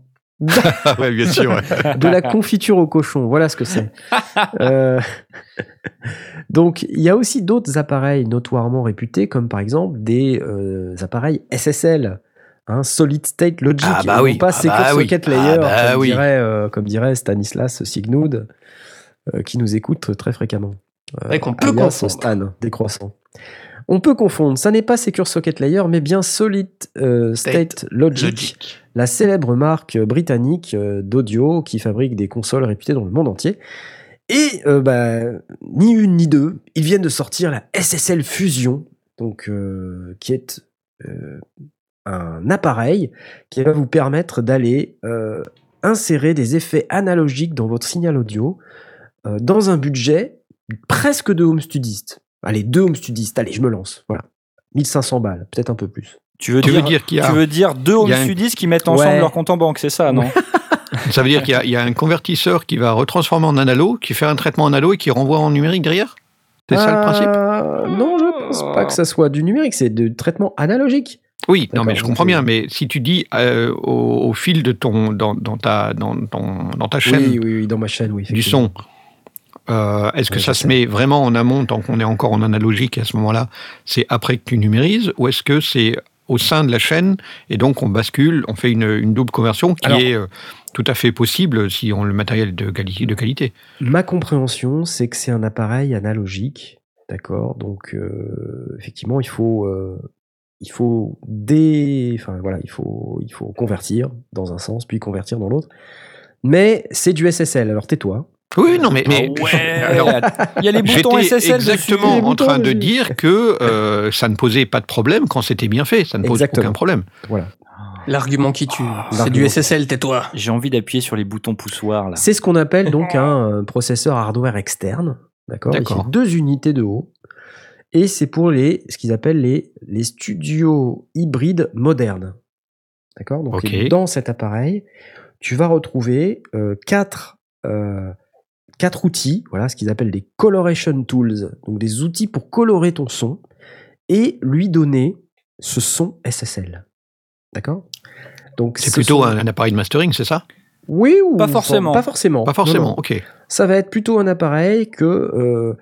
Ah ouais, bien sûr. ouais. de la confiture au cochon, voilà ce que c'est. Euh, Donc, il y a aussi d'autres appareils notoirement réputés, comme par exemple des euh, appareils SSL. un solid state logic, Ah bah et non oui, pas ah Secure bah oui, Socket ah Layer, bah comme, oui. dirait, euh, comme dirait Stanislas Signoud, euh, qui nous écoute très fréquemment. Euh, Ouais, qu'on peut confondre. Stan, décroissant. On peut confondre, ça n'est pas Secure Socket Layer, mais bien Solid euh, State, State Logic, Logic. La célèbre marque britannique euh, d'audio qui fabrique des consoles réputées dans le monde entier. Et euh, bah, ni une ni deux, ils viennent de sortir la SSL Fusion, donc euh, qui est euh, un appareil qui va vous permettre d'aller euh, insérer des effets analogiques dans votre signal audio euh, dans un budget presque de home studiste. Allez, deux home studistes, allez, je me lance. Voilà. 1500 balles, peut-être un peu plus. Tu veux Tu dire, veux dire qu'il y a- tu veux dire deux home a un- qui mettent ensemble Ouais. leur compte en banque, c'est ça, non *laughs* Ça veut dire qu'il y a- il y, a un convertisseur qui va retransformer en analo, qui fait un traitement en analo et qui renvoie en numérique derrière? C'est ça le principe? Euh, Non, je pense pas que ça soit du numérique, c'est du traitement analogique. Oui, non, mais je comprends c'est- bien. Mais si tu dis euh, au, au fil de ton dans, dans ta dans, ton- dans ta chaîne Oui, oui, oui, dans ma chaîne, oui. du son, euh, est-ce que Ouais, ça se sais. met vraiment en amont tant qu'on est encore en analogique et à ce moment-là, c'est après que tu numérises, ou est-ce que c'est au sein de la chaîne et donc on bascule, on fait une, une double conversion qui Alors- est euh, tout à fait possible si on a le matériel de, quali- de qualité. Ma compréhension, c'est que c'est un appareil analogique, d'accord. Donc euh, effectivement, il faut, euh, il faut dé, enfin voilà, il faut, il faut convertir dans un sens, puis convertir dans l'autre. Mais c'est du SSL. Alors tais-toi. Oui, non, mais, mais Ah ouais, alors, *laughs* il y a les boutons SSL exactement dessus. en train de dire que euh, ça ne posait pas de problème quand c'était bien fait. Ça ne pose Exactement. aucun problème. Voilà. L'argument qui tue. C'est du SSL, tais-toi. J'ai envie d'appuyer sur les boutons poussoirs là. C'est ce qu'on appelle donc un euh, processeur hardware externe, d'accord? Il fait deux unités de haut. Et c'est pour les, ce qu'ils appellent les, les studios hybrides modernes. D'accord? Donc, dans cet appareil, tu vas retrouver euh, quatre, euh, quatre outils, voilà, ce qu'ils appellent des coloration tools, donc des outils pour colorer ton son et lui donner ce son SSL. D'accord? Donc C'est ce plutôt un, appareil de mastering, c'est ça? Oui ou Pas forcément. Pas forcément. Pas forcément, non. ok. Ça va être plutôt un appareil que euh,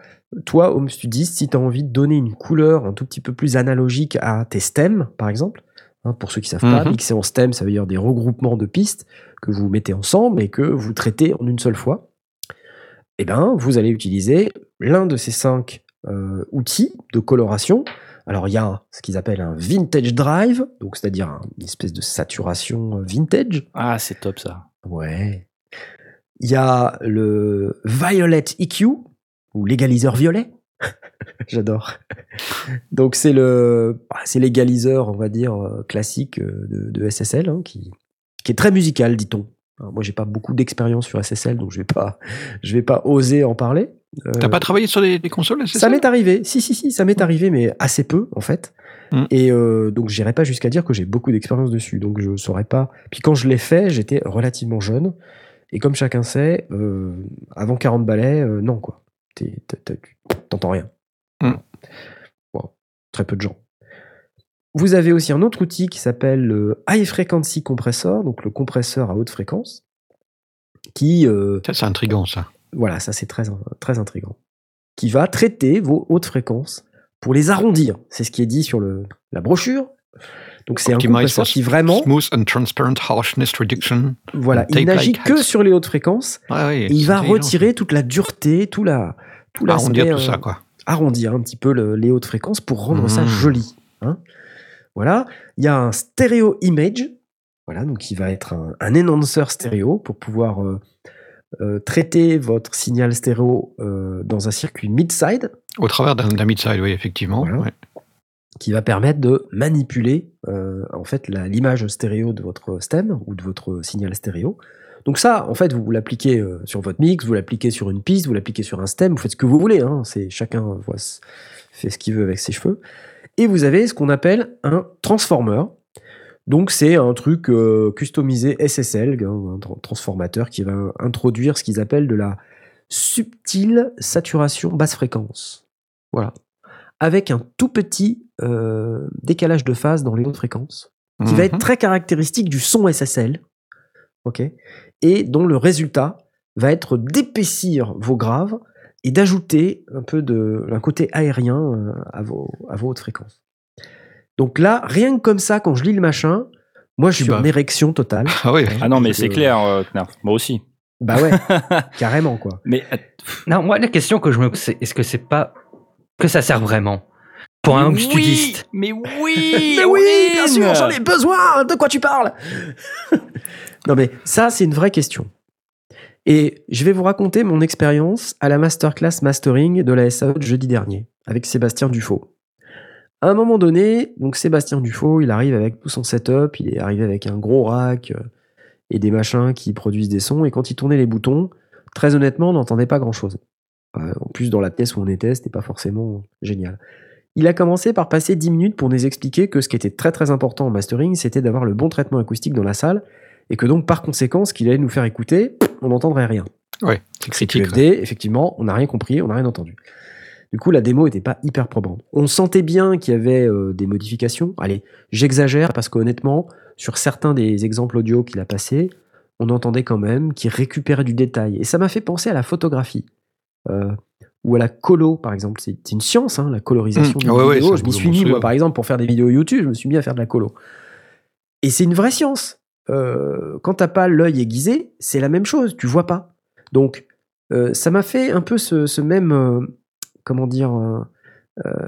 toi, home studiste, si tu as envie de donner une couleur un tout petit peu plus analogique à tes stems, par exemple. hein, pour ceux qui savent pas, Mhm. mixer en stem, ça veut dire des regroupements de pistes que vous mettez ensemble et que vous traitez en une seule fois. Eh ben, vous allez utiliser l'un de ces cinq euh, outils de coloration. Alors, il y a ce qu'ils appellent un vintage drive, donc c'est-à-dire un- une espèce de saturation euh, vintage. Ah, c'est top ça. Ouais. Il y a le Violet EQ, ou l'égaliseur violet. *laughs* J'adore. Donc c'est le, bah, c'est l'égaliseur, on va dire, euh, classique de, de SSL, hein, qui, qui est très musical, dit-on. Alors, moi, j'ai pas beaucoup d'expérience sur SSL, donc je vais pas, je vais pas oser en parler. Euh, T'as pas travaillé sur des, des consoles c'est ça m'est arrivé, si, si, si, ça m'est arrivé, mais assez peu, en fait. Mm. Et euh, donc, j'irai pas jusqu'à dire que j'ai beaucoup d'expérience dessus. Donc, je saurais pas. Puis, quand je l'ai fait, j'étais relativement jeune. Et comme chacun sait, euh, avant 40 balais, euh, non, quoi. T'entends rien. Mm. Bon, très peu de gens. Vous avez aussi un autre outil qui s'appelle le High Frequency Compressor, donc le compresseur à haute fréquence, qui euh, Ça, c'est intriguant, ça. voilà, ça c'est très, très intriguant. Qui va traiter vos hautes fréquences pour les arrondir. C'est ce qui est dit sur le, la brochure. Donc c'est un compresseur qui vraiment, Smooth and transparent harshness reduction. voilà, il n'agit que sur les hautes fréquences il va retirer toute la dureté, tout la, tout Arrondir tout euh, ça, quoi. arrondir un petit peu le- les hautes fréquences pour rendre ça Mhm. joli. hein. Voilà, il y a un stéréo image, voilà, donc il va être un, un enhancer stéréo pour pouvoir euh, euh, traiter votre signal stéréo euh, dans un circuit mid-side Au travers d'un mid-side, oui, effectivement. Voilà. ouais. qui va permettre de manipuler en fait l'image stéréo de votre stem ou de votre signal stéréo. Donc ça, en fait, vous l'appliquez sur votre mix, vous l'appliquez sur une piste, vous l'appliquez sur un stem, vous faites ce que vous voulez. Hein, c'est chacun voit fait ce qu'il veut avec ses cheveux. Et vous avez ce qu'on appelle un transformer. Donc c'est un truc euh, customisé SSL, hein, un tra- transformateur qui va introduire ce qu'ils appellent de la subtile saturation basse fréquence. Voilà. Avec un tout petit euh, décalage de phase dans les hautes fréquences, qui va être Mhm. très caractéristique du son SSL, ok, et dont le résultat va être d'épaissir vos graves et d'ajouter un peu de un côté aérien euh, à vos, à vos hautes fréquences. Donc là, rien que comme ça, quand je lis le machin, Moi, je suis Bah. en érection totale. *laughs* Ah oui. Ah non, mais c'est clair, euh, Knarf. Moi aussi. Bah ouais, *laughs* carrément quoi. Mais euh, Non, moi, la question que je me pose, c'est est-ce que c'est pas. que ça sert vraiment? Pour un studiste Mais oui *laughs* Mais oui, bien sûr, j'en ai besoin. De quoi tu parles? Non mais ça, c'est une vraie question. Et je vais vous raconter mon expérience à la masterclass mastering de la SAE de jeudi dernier avec Sébastien Dufaux. À un moment donné, donc Sébastien Dufaux, il arrive avec tout son setup, il est arrivé avec un gros rack euh, et des machins qui produisent des sons. Et quand il tournait les boutons, très honnêtement, on n'entendait pas grand-chose. Euh, en plus, dans la pièce où on était, c'était pas forcément génial. Il a commencé par passer 10 minutes pour nous expliquer que ce qui était très très important en mastering, c'était d'avoir le bon traitement acoustique dans la salle, et que donc par conséquent, ce qu'il allait nous faire écouter, on n'entendrait rien. Ouais, c'est critique. QFD, effectivement, on n'a rien compris, on n'a rien entendu. Du coup, la démo n'était pas hyper probante. On sentait bien qu'il y avait euh, des modifications. Allez, j'exagère parce qu'honnêtement, sur certains des exemples audio qu'il a passés, on entendait quand même qu'il récupérait du détail. Et ça m'a fait penser à la photographie. Euh, ou à la colo, par exemple. C'est une science, hein, la colorisation Mmh. d'une ouais, ouais, vidéo. c'est un je m'y suis mis, moi, par exemple, pour faire des vidéos YouTube, je me suis mis à faire de la colo. Et c'est une vraie science. Euh, quand t'as pas l'œil aiguisé, c'est la même chose, tu vois pas. Donc, euh, ça m'a fait un peu ce, ce même, euh, comment dire, euh,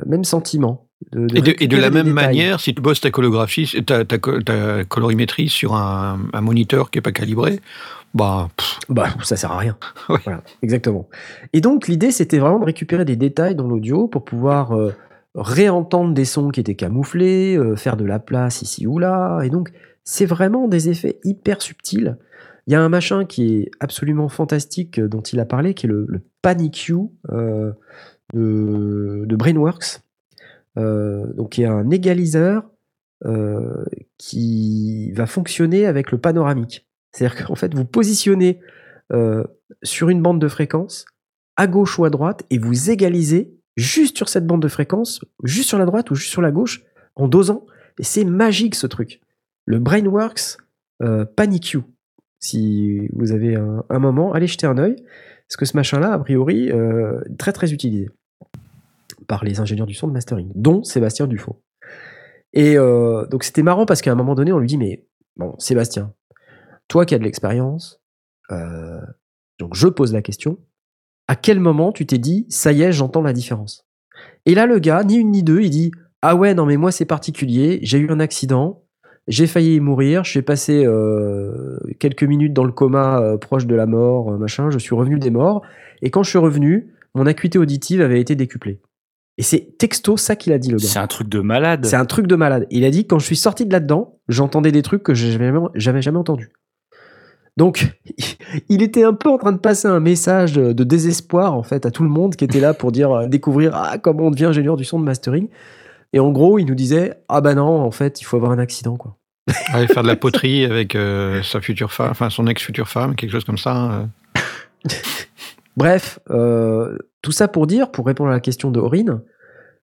même sentiment. De, de Et de, et de récupérer la même détails. manière, si tu bosses ta colographie, ta, ta, co- ta colorimétrie sur un, un moniteur qui est pas calibré, bah, pff, Bah, ça sert à rien. *laughs* Ouais. Voilà, exactement. Et donc, l'idée, c'était vraiment de récupérer des détails dans l'audio pour pouvoir euh, réentendre des sons qui étaient camouflés, euh, faire de la place ici ou là. Et donc, c'est vraiment des effets hyper subtils. Il y a un machin qui est absolument fantastique euh, dont il a parlé, qui est le, le Panic You euh, de, Brainworks. Euh, donc, qui est un égaliseur euh, qui va fonctionner avec le panoramique. C'est-à-dire qu'en fait, vous positionnez sur une bande de fréquence, à gauche ou à droite, et vous égalisez juste sur cette bande de fréquence, juste sur la droite ou juste sur la gauche, en dosant. Et c'est magique ce truc. Le Brainworks euh, Panic You. Si vous avez un, un moment, allez jeter un œil. Parce que ce machin-là, a priori, euh, très très utilisé par les ingénieurs du son de mastering, dont Sébastien Dufaux. Et euh, donc c'était marrant parce qu'à un moment donné, on lui dit Mais bon, Sébastien, toi qui as de l'expérience, euh, donc je pose la question à quel moment tu t'es dit ça y est, j'entends la différence? Et là, le gars, ni une ni deux, il dit ah ouais, non mais moi c'est particulier, j'ai eu un accident, j'ai failli mourir, je suis passé euh, quelques minutes dans le coma euh, proche de la mort, euh, machin, je suis revenu des morts, et quand je suis revenu, mon acuité auditive avait été décuplée. Et c'est texto ça qu'il a dit le gars. c'est un truc de malade. C'est un truc de malade. Il a dit quand je suis sorti de là-dedans, j'entendais des trucs que j'avais jamais, jamais entendus. Donc, *laughs* il était un peu en train de passer un message de désespoir en fait à tout le monde qui était là pour dire découvrir ah comment on devient ingénieur du son de mastering. Et en gros, il nous disait ah bah non en fait il faut avoir un accident quoi. faire de la *laughs* poterie avec euh, sa future femme, enfin son ex-future femme, quelque chose comme ça. euh. *laughs* Bref, euh, tout ça pour dire, pour répondre à la question de Aurine,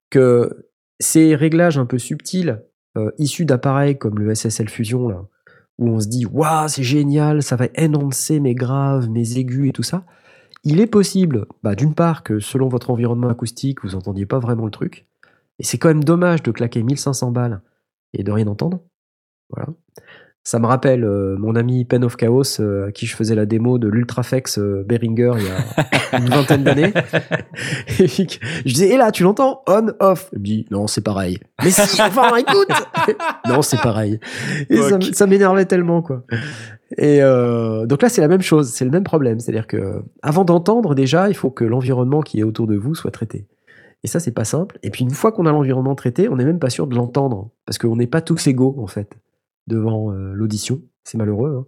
que ces réglages un peu subtils issus d'appareils comme le SSL Fusion, là, où on se dit Waouh, c'est génial, ça va enhancer mes graves, mes aigus et tout ça, il est possible, bah, d'une part, que selon votre environnement acoustique, vous entendiez pas vraiment le truc, et c'est quand même dommage de claquer 1500 balles et de rien entendre. Voilà. Ça me rappelle euh, mon ami Pen of Chaos, euh, à qui je faisais la démo de l'Ultraflex euh, Behringer il y a *laughs* une vingtaine d'années. *laughs* Et puis que je disais, et là, tu l'entends? On, off. Il me dit, non, c'est pareil. Mais si, *laughs* enfin, écoute Non, c'est pareil. Et ça, m- ça m'énervait tellement, quoi. Et euh, donc là, c'est la même chose, c'est le même problème. C'est-à-dire que avant d'entendre, déjà, il faut que l'environnement qui est autour de vous soit traité. Et ça, c'est pas simple. Et puis, une fois qu'on a l'environnement traité, on n'est même pas sûr de l'entendre. Parce qu'on n'est pas tous égaux, en fait, devant euh, l'audition. C'est malheureux. hein.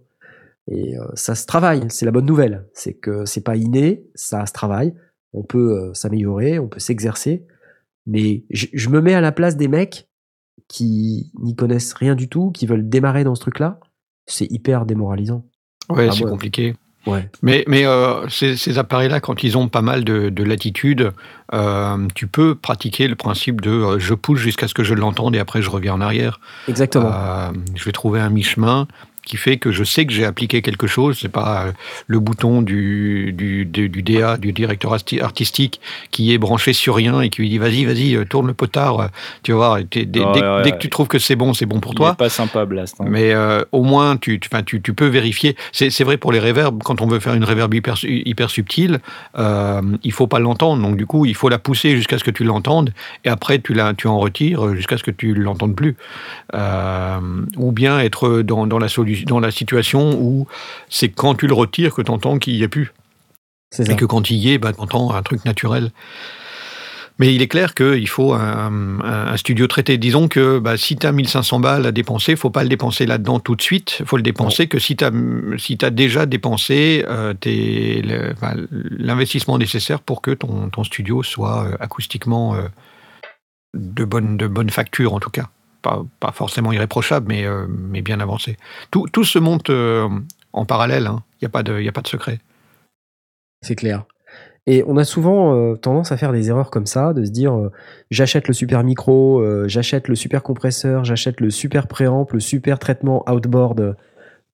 Et euh, ça se travaille. C'est la bonne nouvelle. C'est que c'est pas inné, ça se travaille. On peut euh, s'améliorer, on peut s'exercer. Mais je, je me mets à la place des mecs qui n'y connaissent rien du tout, qui veulent démarrer dans ce truc-là. C'est hyper démoralisant. Ouais, Ah c'est ouais. compliqué. Ouais. Mais, mais euh, ces, ces appareils-là, quand ils ont pas mal de, de latitude, euh, tu peux pratiquer le principe de euh, je pousse jusqu'à ce que je l'entende et après je reviens en arrière. Exactement. Je vais trouver un mi-chemin. Qui fait que je sais que j'ai appliqué quelque chose. C'est pas euh, le bouton du, du, du, du DA, du directeur arti- artistique, qui est branché sur rien et qui lui dit vas-y, vas-y, euh, tourne le potard. Tu vas voir, t'es- dès, Ouais, dès- ouais, dès que tu trouves que c'est bon, c'est bon pour Il toi. pas sympa, Blast. hein. Mais euh, au moins, tu, tu, tu, tu peux vérifier. C'est vrai pour les réverbes, quand on veut faire une réverb hyper, hyper subtile, euh, il faut pas l'entendre. Donc, du coup, il faut la pousser jusqu'à ce que tu l'entendes. Et après, tu, la, tu en retires jusqu'à ce que tu l'entendes plus. Euh, ou bien être dans, dans, la dans la situation où c'est quand tu le retires que tu entends qu'il n'y a plus. C'est ça. Et que quand il y est, bah, tu entends un truc naturel. Mais il est clair qu'il faut un, un- un studio traité. Disons que bah, si tu as 1500 balles à dépenser, il faut pas le dépenser là-dedans tout de suite. Il faut le dépenser que si tu as, si as déjà dépensé euh, enfin, l'investissement nécessaire pour que ton, ton studio soit euh, acoustiquement euh, de, bonne, de bonne facture, en tout cas. Pas, pas forcément irréprochable, mais, euh, mais bien avancé. Tout, tout se monte euh, en parallèle. hein. Il n'y a, pas de- y a pas de secret. C'est clair. Et on a souvent euh, tendance à faire des erreurs comme ça, de se dire euh, j'achète le super micro, euh, j'achète le super compresseur, j'achète le super préamp, le super traitement outboard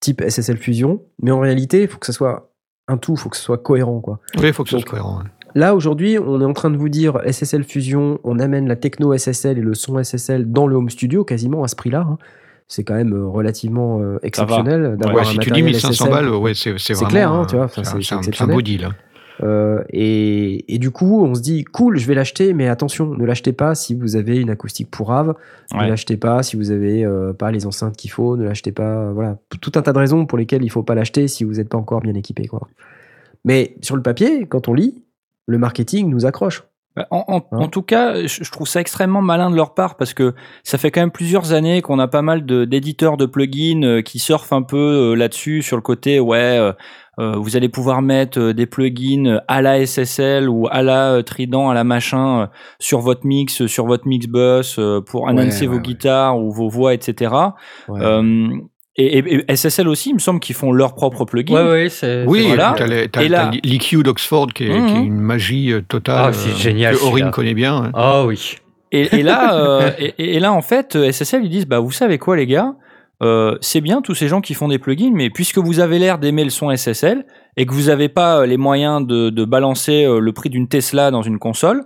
type SSL Fusion. Mais en réalité, il faut que ça soit un tout, il faut que ce soit cohérent. Quoi. Oui, il faut que ce soit cohérent. hein. Là, aujourd'hui, on est en train de vous dire SSL Fusion, on amène la techno SSL et le son SSL dans le home studio, quasiment à ce prix-là. hein. C'est quand même euh, relativement euh, exceptionnel d'avoir Ouais, un si tu dis matériel 1500 SSL. balles, ouais, c'est vraiment. clair, hein, euh, tu vois, enfin, c'est un- beau deal. hein. Euh, et, et du coup, on se dit, cool, je vais l'acheter, mais attention, ne l'achetez pas si vous avez une acoustique pourrave, Ouais. ne l'achetez pas si vous avez euh, pas les enceintes qu'il faut, ne l'achetez pas, euh, voilà, tout un tas de raisons pour lesquelles il faut pas l'acheter si vous n'êtes pas encore bien équipé, quoi. Mais sur le papier, quand on lit, le marketing nous accroche. Bah, En, en- Hein en tout cas, je, trouve ça extrêmement malin de leur part parce que ça fait quand même plusieurs années qu'on a pas mal d'éditeurs de, plugins euh, qui surfent un peu euh, là-dessus sur le côté ouais. euh, vous allez pouvoir mettre des plugins à la SSL ou à la Trident, à la machin sur votre mix, sur votre mix bus pour annoncer ouais, vos ouais. guitares ou vos voix, etc. Ouais. Euh, et, et- et SSL aussi, il me semble qu'ils font leurs propres plugins. Ouais, ouais, c'est. Oui, voilà. tu as, Et là- l'EQ d'Oxford qui, est- Mhm. qui est une magie euh, totale. Ah, c'est euh, génial, Que Aurine celui-là. connaît bien. hein. Ah oui. Et, et là, euh, et, et là, en fait, SSL, ils disent, bah, vous savez quoi, les gars Euh, C'est bien tous ces gens qui font des plugins, mais puisque vous avez l'air d'aimer le son SSL et que vous n'avez pas les moyens de, de balancer le prix d'une Tesla dans une console,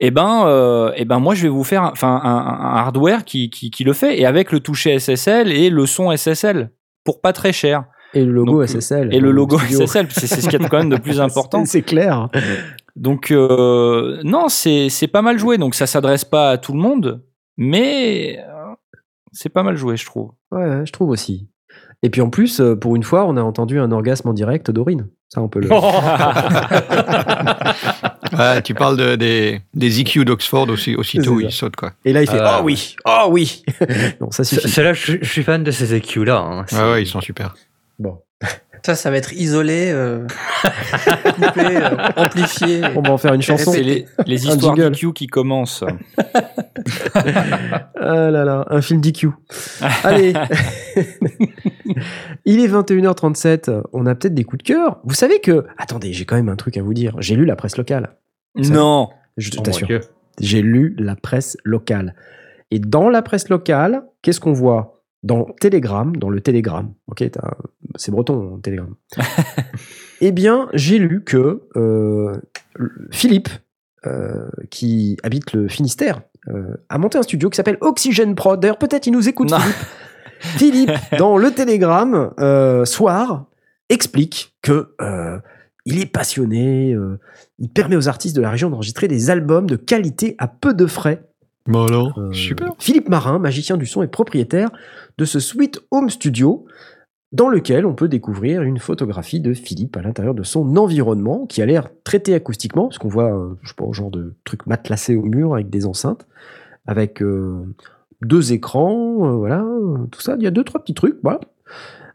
eh ben, euh, eh ben, moi, je vais vous faire, un- enfin, un, un hardware qui, qui, qui le fait et avec le toucher SSL et le son SSL pour pas très cher Et le logo donc, SSL. et le logo studio. SSL, c'est c'est ce qui est quand même de plus *laughs* important. C'est clair. Donc euh, non, c'est pas mal joué. Donc ça s'adresse pas à tout le monde, mais euh, c'est pas mal joué, je trouve. Ouais, je trouve aussi. Et puis en plus, pour une fois, on a entendu un orgasme en direct d'Aurine. Ça, on peut le. *laughs* *laughs* Ouais, tu parles de- des, des EQ d'Oxford aussi, aussitôt, ils sautent. Quoi. Et là, il fait Ah. Oh oui, oh oui. *laughs* non, ça C'est suffit. que je, je suis fan de ces EQ là. hein. Ouais, ouais, ils sont super. Bon, Ça, ça va être isolé, euh, *laughs* coupé, euh, amplifié. on va en faire une chanson. C'est les, les histoires d'IQ qui commencent. *laughs* Ah là là, un film d'IQ. Allez. Il est 21h37. On a peut-être des coups de cœur. Vous savez que. Attendez, j'ai quand même un truc à vous dire. J'ai lu la presse locale. Non. Je Oh t'assure. J'ai lu la presse locale. Et dans la presse locale, qu'est-ce qu'on voit? Dans Telegram, dans le Telegram, ok, t'as- c'est breton, Telegram. *laughs* eh bien, j'ai lu que euh, Philippe, euh, qui habite le Finistère, euh, a monté un studio qui s'appelle Oxygen Prod. D'ailleurs, peut-être il nous écoute, Non. Philippe. Philippe, *laughs* dans le Telegram, euh, soir, explique que euh, il est passionné, euh, il permet aux artistes de la région d'enregistrer des albums de qualité à peu de frais. Bon alors, Euh, super. Philippe Marin, magicien du son et propriétaire de ce Sweet Home Studio, dans lequel on peut découvrir une photographie de Philippe à l'intérieur de son environnement, qui a l'air traité acoustiquement, parce qu'on voit, euh, je sais pas, un genre de truc matelassé au mur avec des enceintes, avec euh, deux écrans, euh, voilà, tout ça. Il y a deux, trois petits trucs, voilà.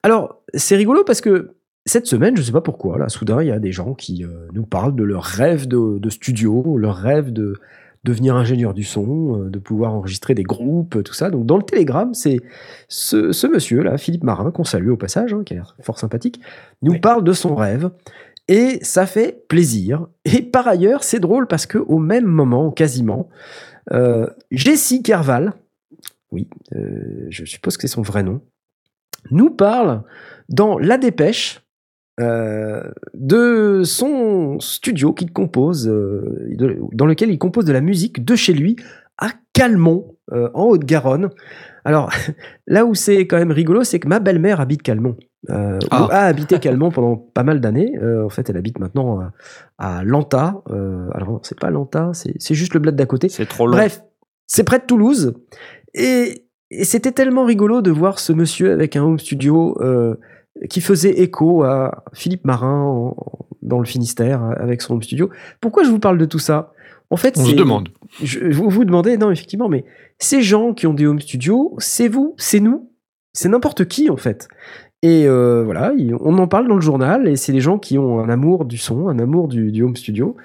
Alors, c'est rigolo parce que cette semaine, je sais pas pourquoi, là, soudain, il y a des gens qui euh, nous parlent de leur rêve de, de studio, leur rêve de devenir ingénieur du son, euh, de pouvoir enregistrer des groupes, tout ça. Donc dans le Telegram, c'est ce, ce monsieur-là, Philippe Marin, qu'on salue au passage, hein, qui a l'air fort sympathique, nous parle de son rêve. Et ça fait plaisir. Et par ailleurs, c'est drôle parce que au même moment, quasiment, euh, Jessie Kerval, oui, je suppose que c'est son vrai nom, nous parle dans La Dépêche euh, de son studio qu'il compose, euh, de- dans lequel il compose de la musique de chez lui à Calmont, euh, en Haute-Garonne. Alors, *laughs* là où c'est quand même rigolo, c'est que ma belle-mère habite Calmont. euh, Ah. ou a habité *laughs* Calmont pendant pas mal d'années. Euh, en fait, elle habite maintenant à, à Lanta. Euh, alors, c'est pas Lanta, c'est juste le bled d'à côté. C'est trop long. Bref, c'est près de Toulouse. Et, et c'était tellement rigolo de voir ce monsieur avec un home studio qui faisait écho à Philippe Marin en- dans le Finistère avec son home studio. Pourquoi je vous parle de tout ça? En fait, On se c'est- demande. je- vous vous demandez, non, effectivement, mais ces gens qui ont des home studios, c'est vous, c'est nous, c'est n'importe qui en fait. Et euh, voilà, il- on en parle dans le journal, et c'est les gens qui ont un amour du son, un amour du, du home studio,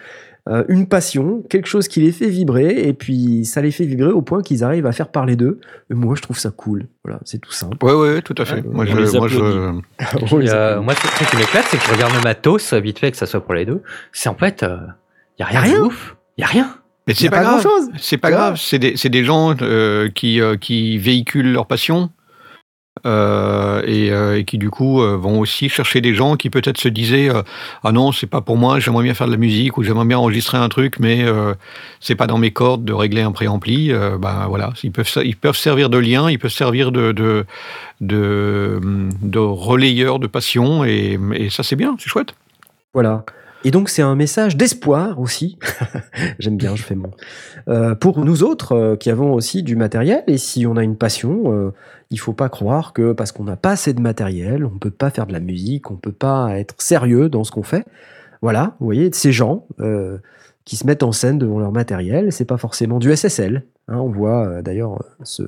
euh, une passion, quelque chose qui les fait vibrer, et puis ça les fait vibrer au point qu'ils arrivent à faire parler d'eux. Et moi, je trouve ça cool. Voilà, c'est tout simple. Ouais, ouais, tout à fait. Moi, je, les moi, je, *laughs* euh, applaudit. moi, ce qui m'éclate, c'est que je regarde le matos, euh, vite fait, que ça soit pour les deux. C'est en fait, il y a rien, Y a rien. de ouf. Il y a rien. mais c'est pas, pas grave. C'est pas grave. C'est des, c'est des gens euh, qui, euh, qui véhiculent leur passion. Euh, et, euh, et qui du coup euh, vont aussi chercher des gens qui peut-être se disaient ah non c'est pas pour moi j'aimerais bien faire de la musique ou j'aimerais bien enregistrer un truc mais c'est pas dans mes cordes de régler un préampli. Ben voilà. Ils peuvent ils peuvent servir de lien ils peuvent servir de de de, de relayeur de passion et, et ça c'est bien c'est chouette. Voilà. Et donc c'est un message d'espoir aussi. *laughs* J'aime bien, je fais mon. Euh, pour nous autres euh, qui avons aussi du matériel, et si on a une passion, euh, il faut pas croire que parce qu'on n'a pas assez de matériel, on peut pas faire de la musique, on peut pas être sérieux dans ce qu'on fait. Voilà, vous voyez, ces gens euh, qui se mettent en scène devant leur matériel, c'est pas forcément du SSL. hein. on voit d'ailleurs ce,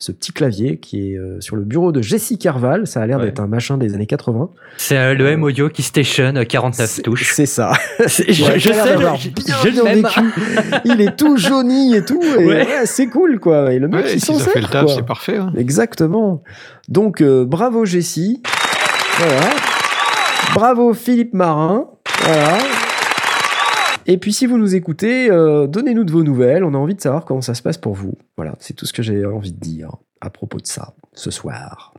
ce petit clavier qui est euh, sur le bureau de Jessie Carval. Ça a l'air Ouais. d'être un machin des années 80. C'est euh, le M-Audio qui station euh, 49 C'est- touches. C'est ça. *laughs* Je, Ouais, je sais, je, bien, je bien l'aime. vécu. *laughs* Il est tout jauni et tout. Et Ouais. ouais, c'est cool, quoi. Et le mec, Ouais, il s'en sert, c'est parfait hein. Exactement. Donc, euh, bravo Jessie. Voilà. Bravo Philippe Marin. Voilà. Et puis, si vous nous écoutez, euh, donnez-nous de vos nouvelles. On a envie de savoir comment ça se passe pour vous. Voilà, c'est tout ce que j'ai envie de dire à propos de ça ce soir.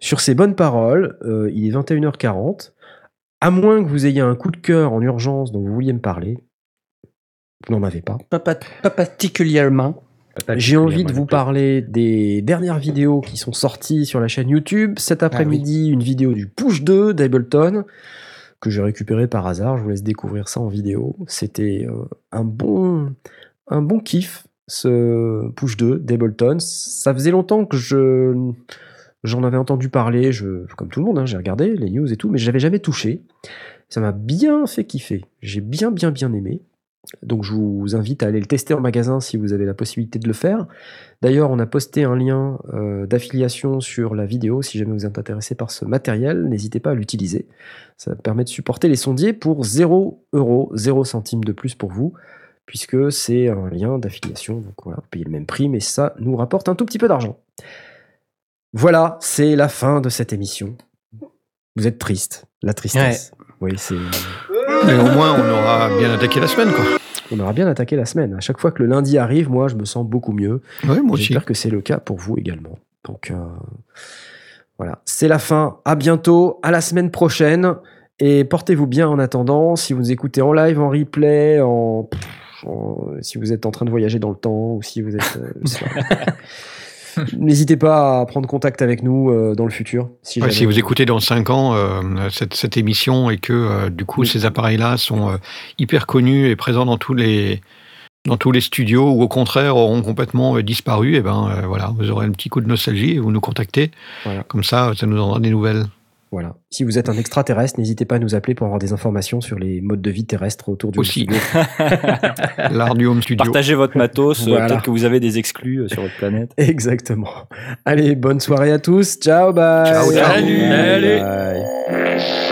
Sur ces bonnes paroles, euh, il est 21h40. À moins que vous ayez un coup de cœur en urgence dont vous vouliez me parler, vous n'en avez pas. Pas, pas- pas particulièrement. J'ai envie de vous parler des dernières vidéos qui sont sorties sur la chaîne YouTube. Cet après-midi, une vidéo du Push 2 d'Ableton que j'ai récupéré par hasard. Je vous laisse découvrir ça en vidéo. C'était euh, un bon, un bon kiff ce Push 2 d'Ableton. Ça faisait longtemps que je j'en avais entendu parler. Je, comme tout le monde, hein, j'ai regardé les news et tout, mais je n'avais jamais touché. Ça m'a bien fait kiffer. J'ai bien, bien, bien aimé. Donc je vous invite à aller le tester en magasin si vous avez la possibilité de le faire. D'ailleurs, on a posté un lien euh, d'affiliation sur la vidéo. Si jamais vous êtes intéressé par ce matériel, n'hésitez pas à l'utiliser. Ça permet de supporter les sondiers pour 0 euros, 0 centimes de plus pour vous, puisque c'est un lien d'affiliation. Donc voilà, vous payez le même prix, mais ça nous rapporte un tout petit peu d'argent. Voilà, c'est la fin de cette émission. Vous êtes triste, la tristesse. Oui, c'est. Mais au moins on aura bien attaqué la semaine quoi On aura bien attaqué la semaine. À chaque fois que le lundi arrive, moi, je me sens beaucoup mieux. ouais moi aussi J'espère que c'est le cas pour vous également. Donc euh, voilà, c'est la fin. À bientôt, à la semaine prochaine. Et portez-vous bien en attendant. Si vous écoutez en live, en replay, en, en- si vous êtes en train de voyager dans le temps ou si vous êtes. euh. *laughs* *laughs* N'hésitez pas à prendre contact avec nous euh, dans le futur. Si, Ouais, jamais si vous écoutez dans 5 ans euh, cette, cette émission et que euh, du coup Oui. ces appareils-là sont hyper connus et présents dans tous les dans tous les studios ou au contraire auront complètement disparu, et ben euh, voilà, vous aurez un petit coup de nostalgie et vous nous contactez. Voilà. Comme ça, ça nous donnera des nouvelles. Voilà. Si vous êtes un extraterrestre, n'hésitez pas à nous appeler pour avoir des informations sur les modes de vie terrestres autour du Aussi. studio. *laughs* L'art du home studio. Partagez votre matos. euh, Voilà. Peut-être que vous avez des exclus euh, sur votre planète. *laughs* Exactement. Allez, bonne soirée à tous. Ciao, bye. Ciao. Salut. Bye. Salut.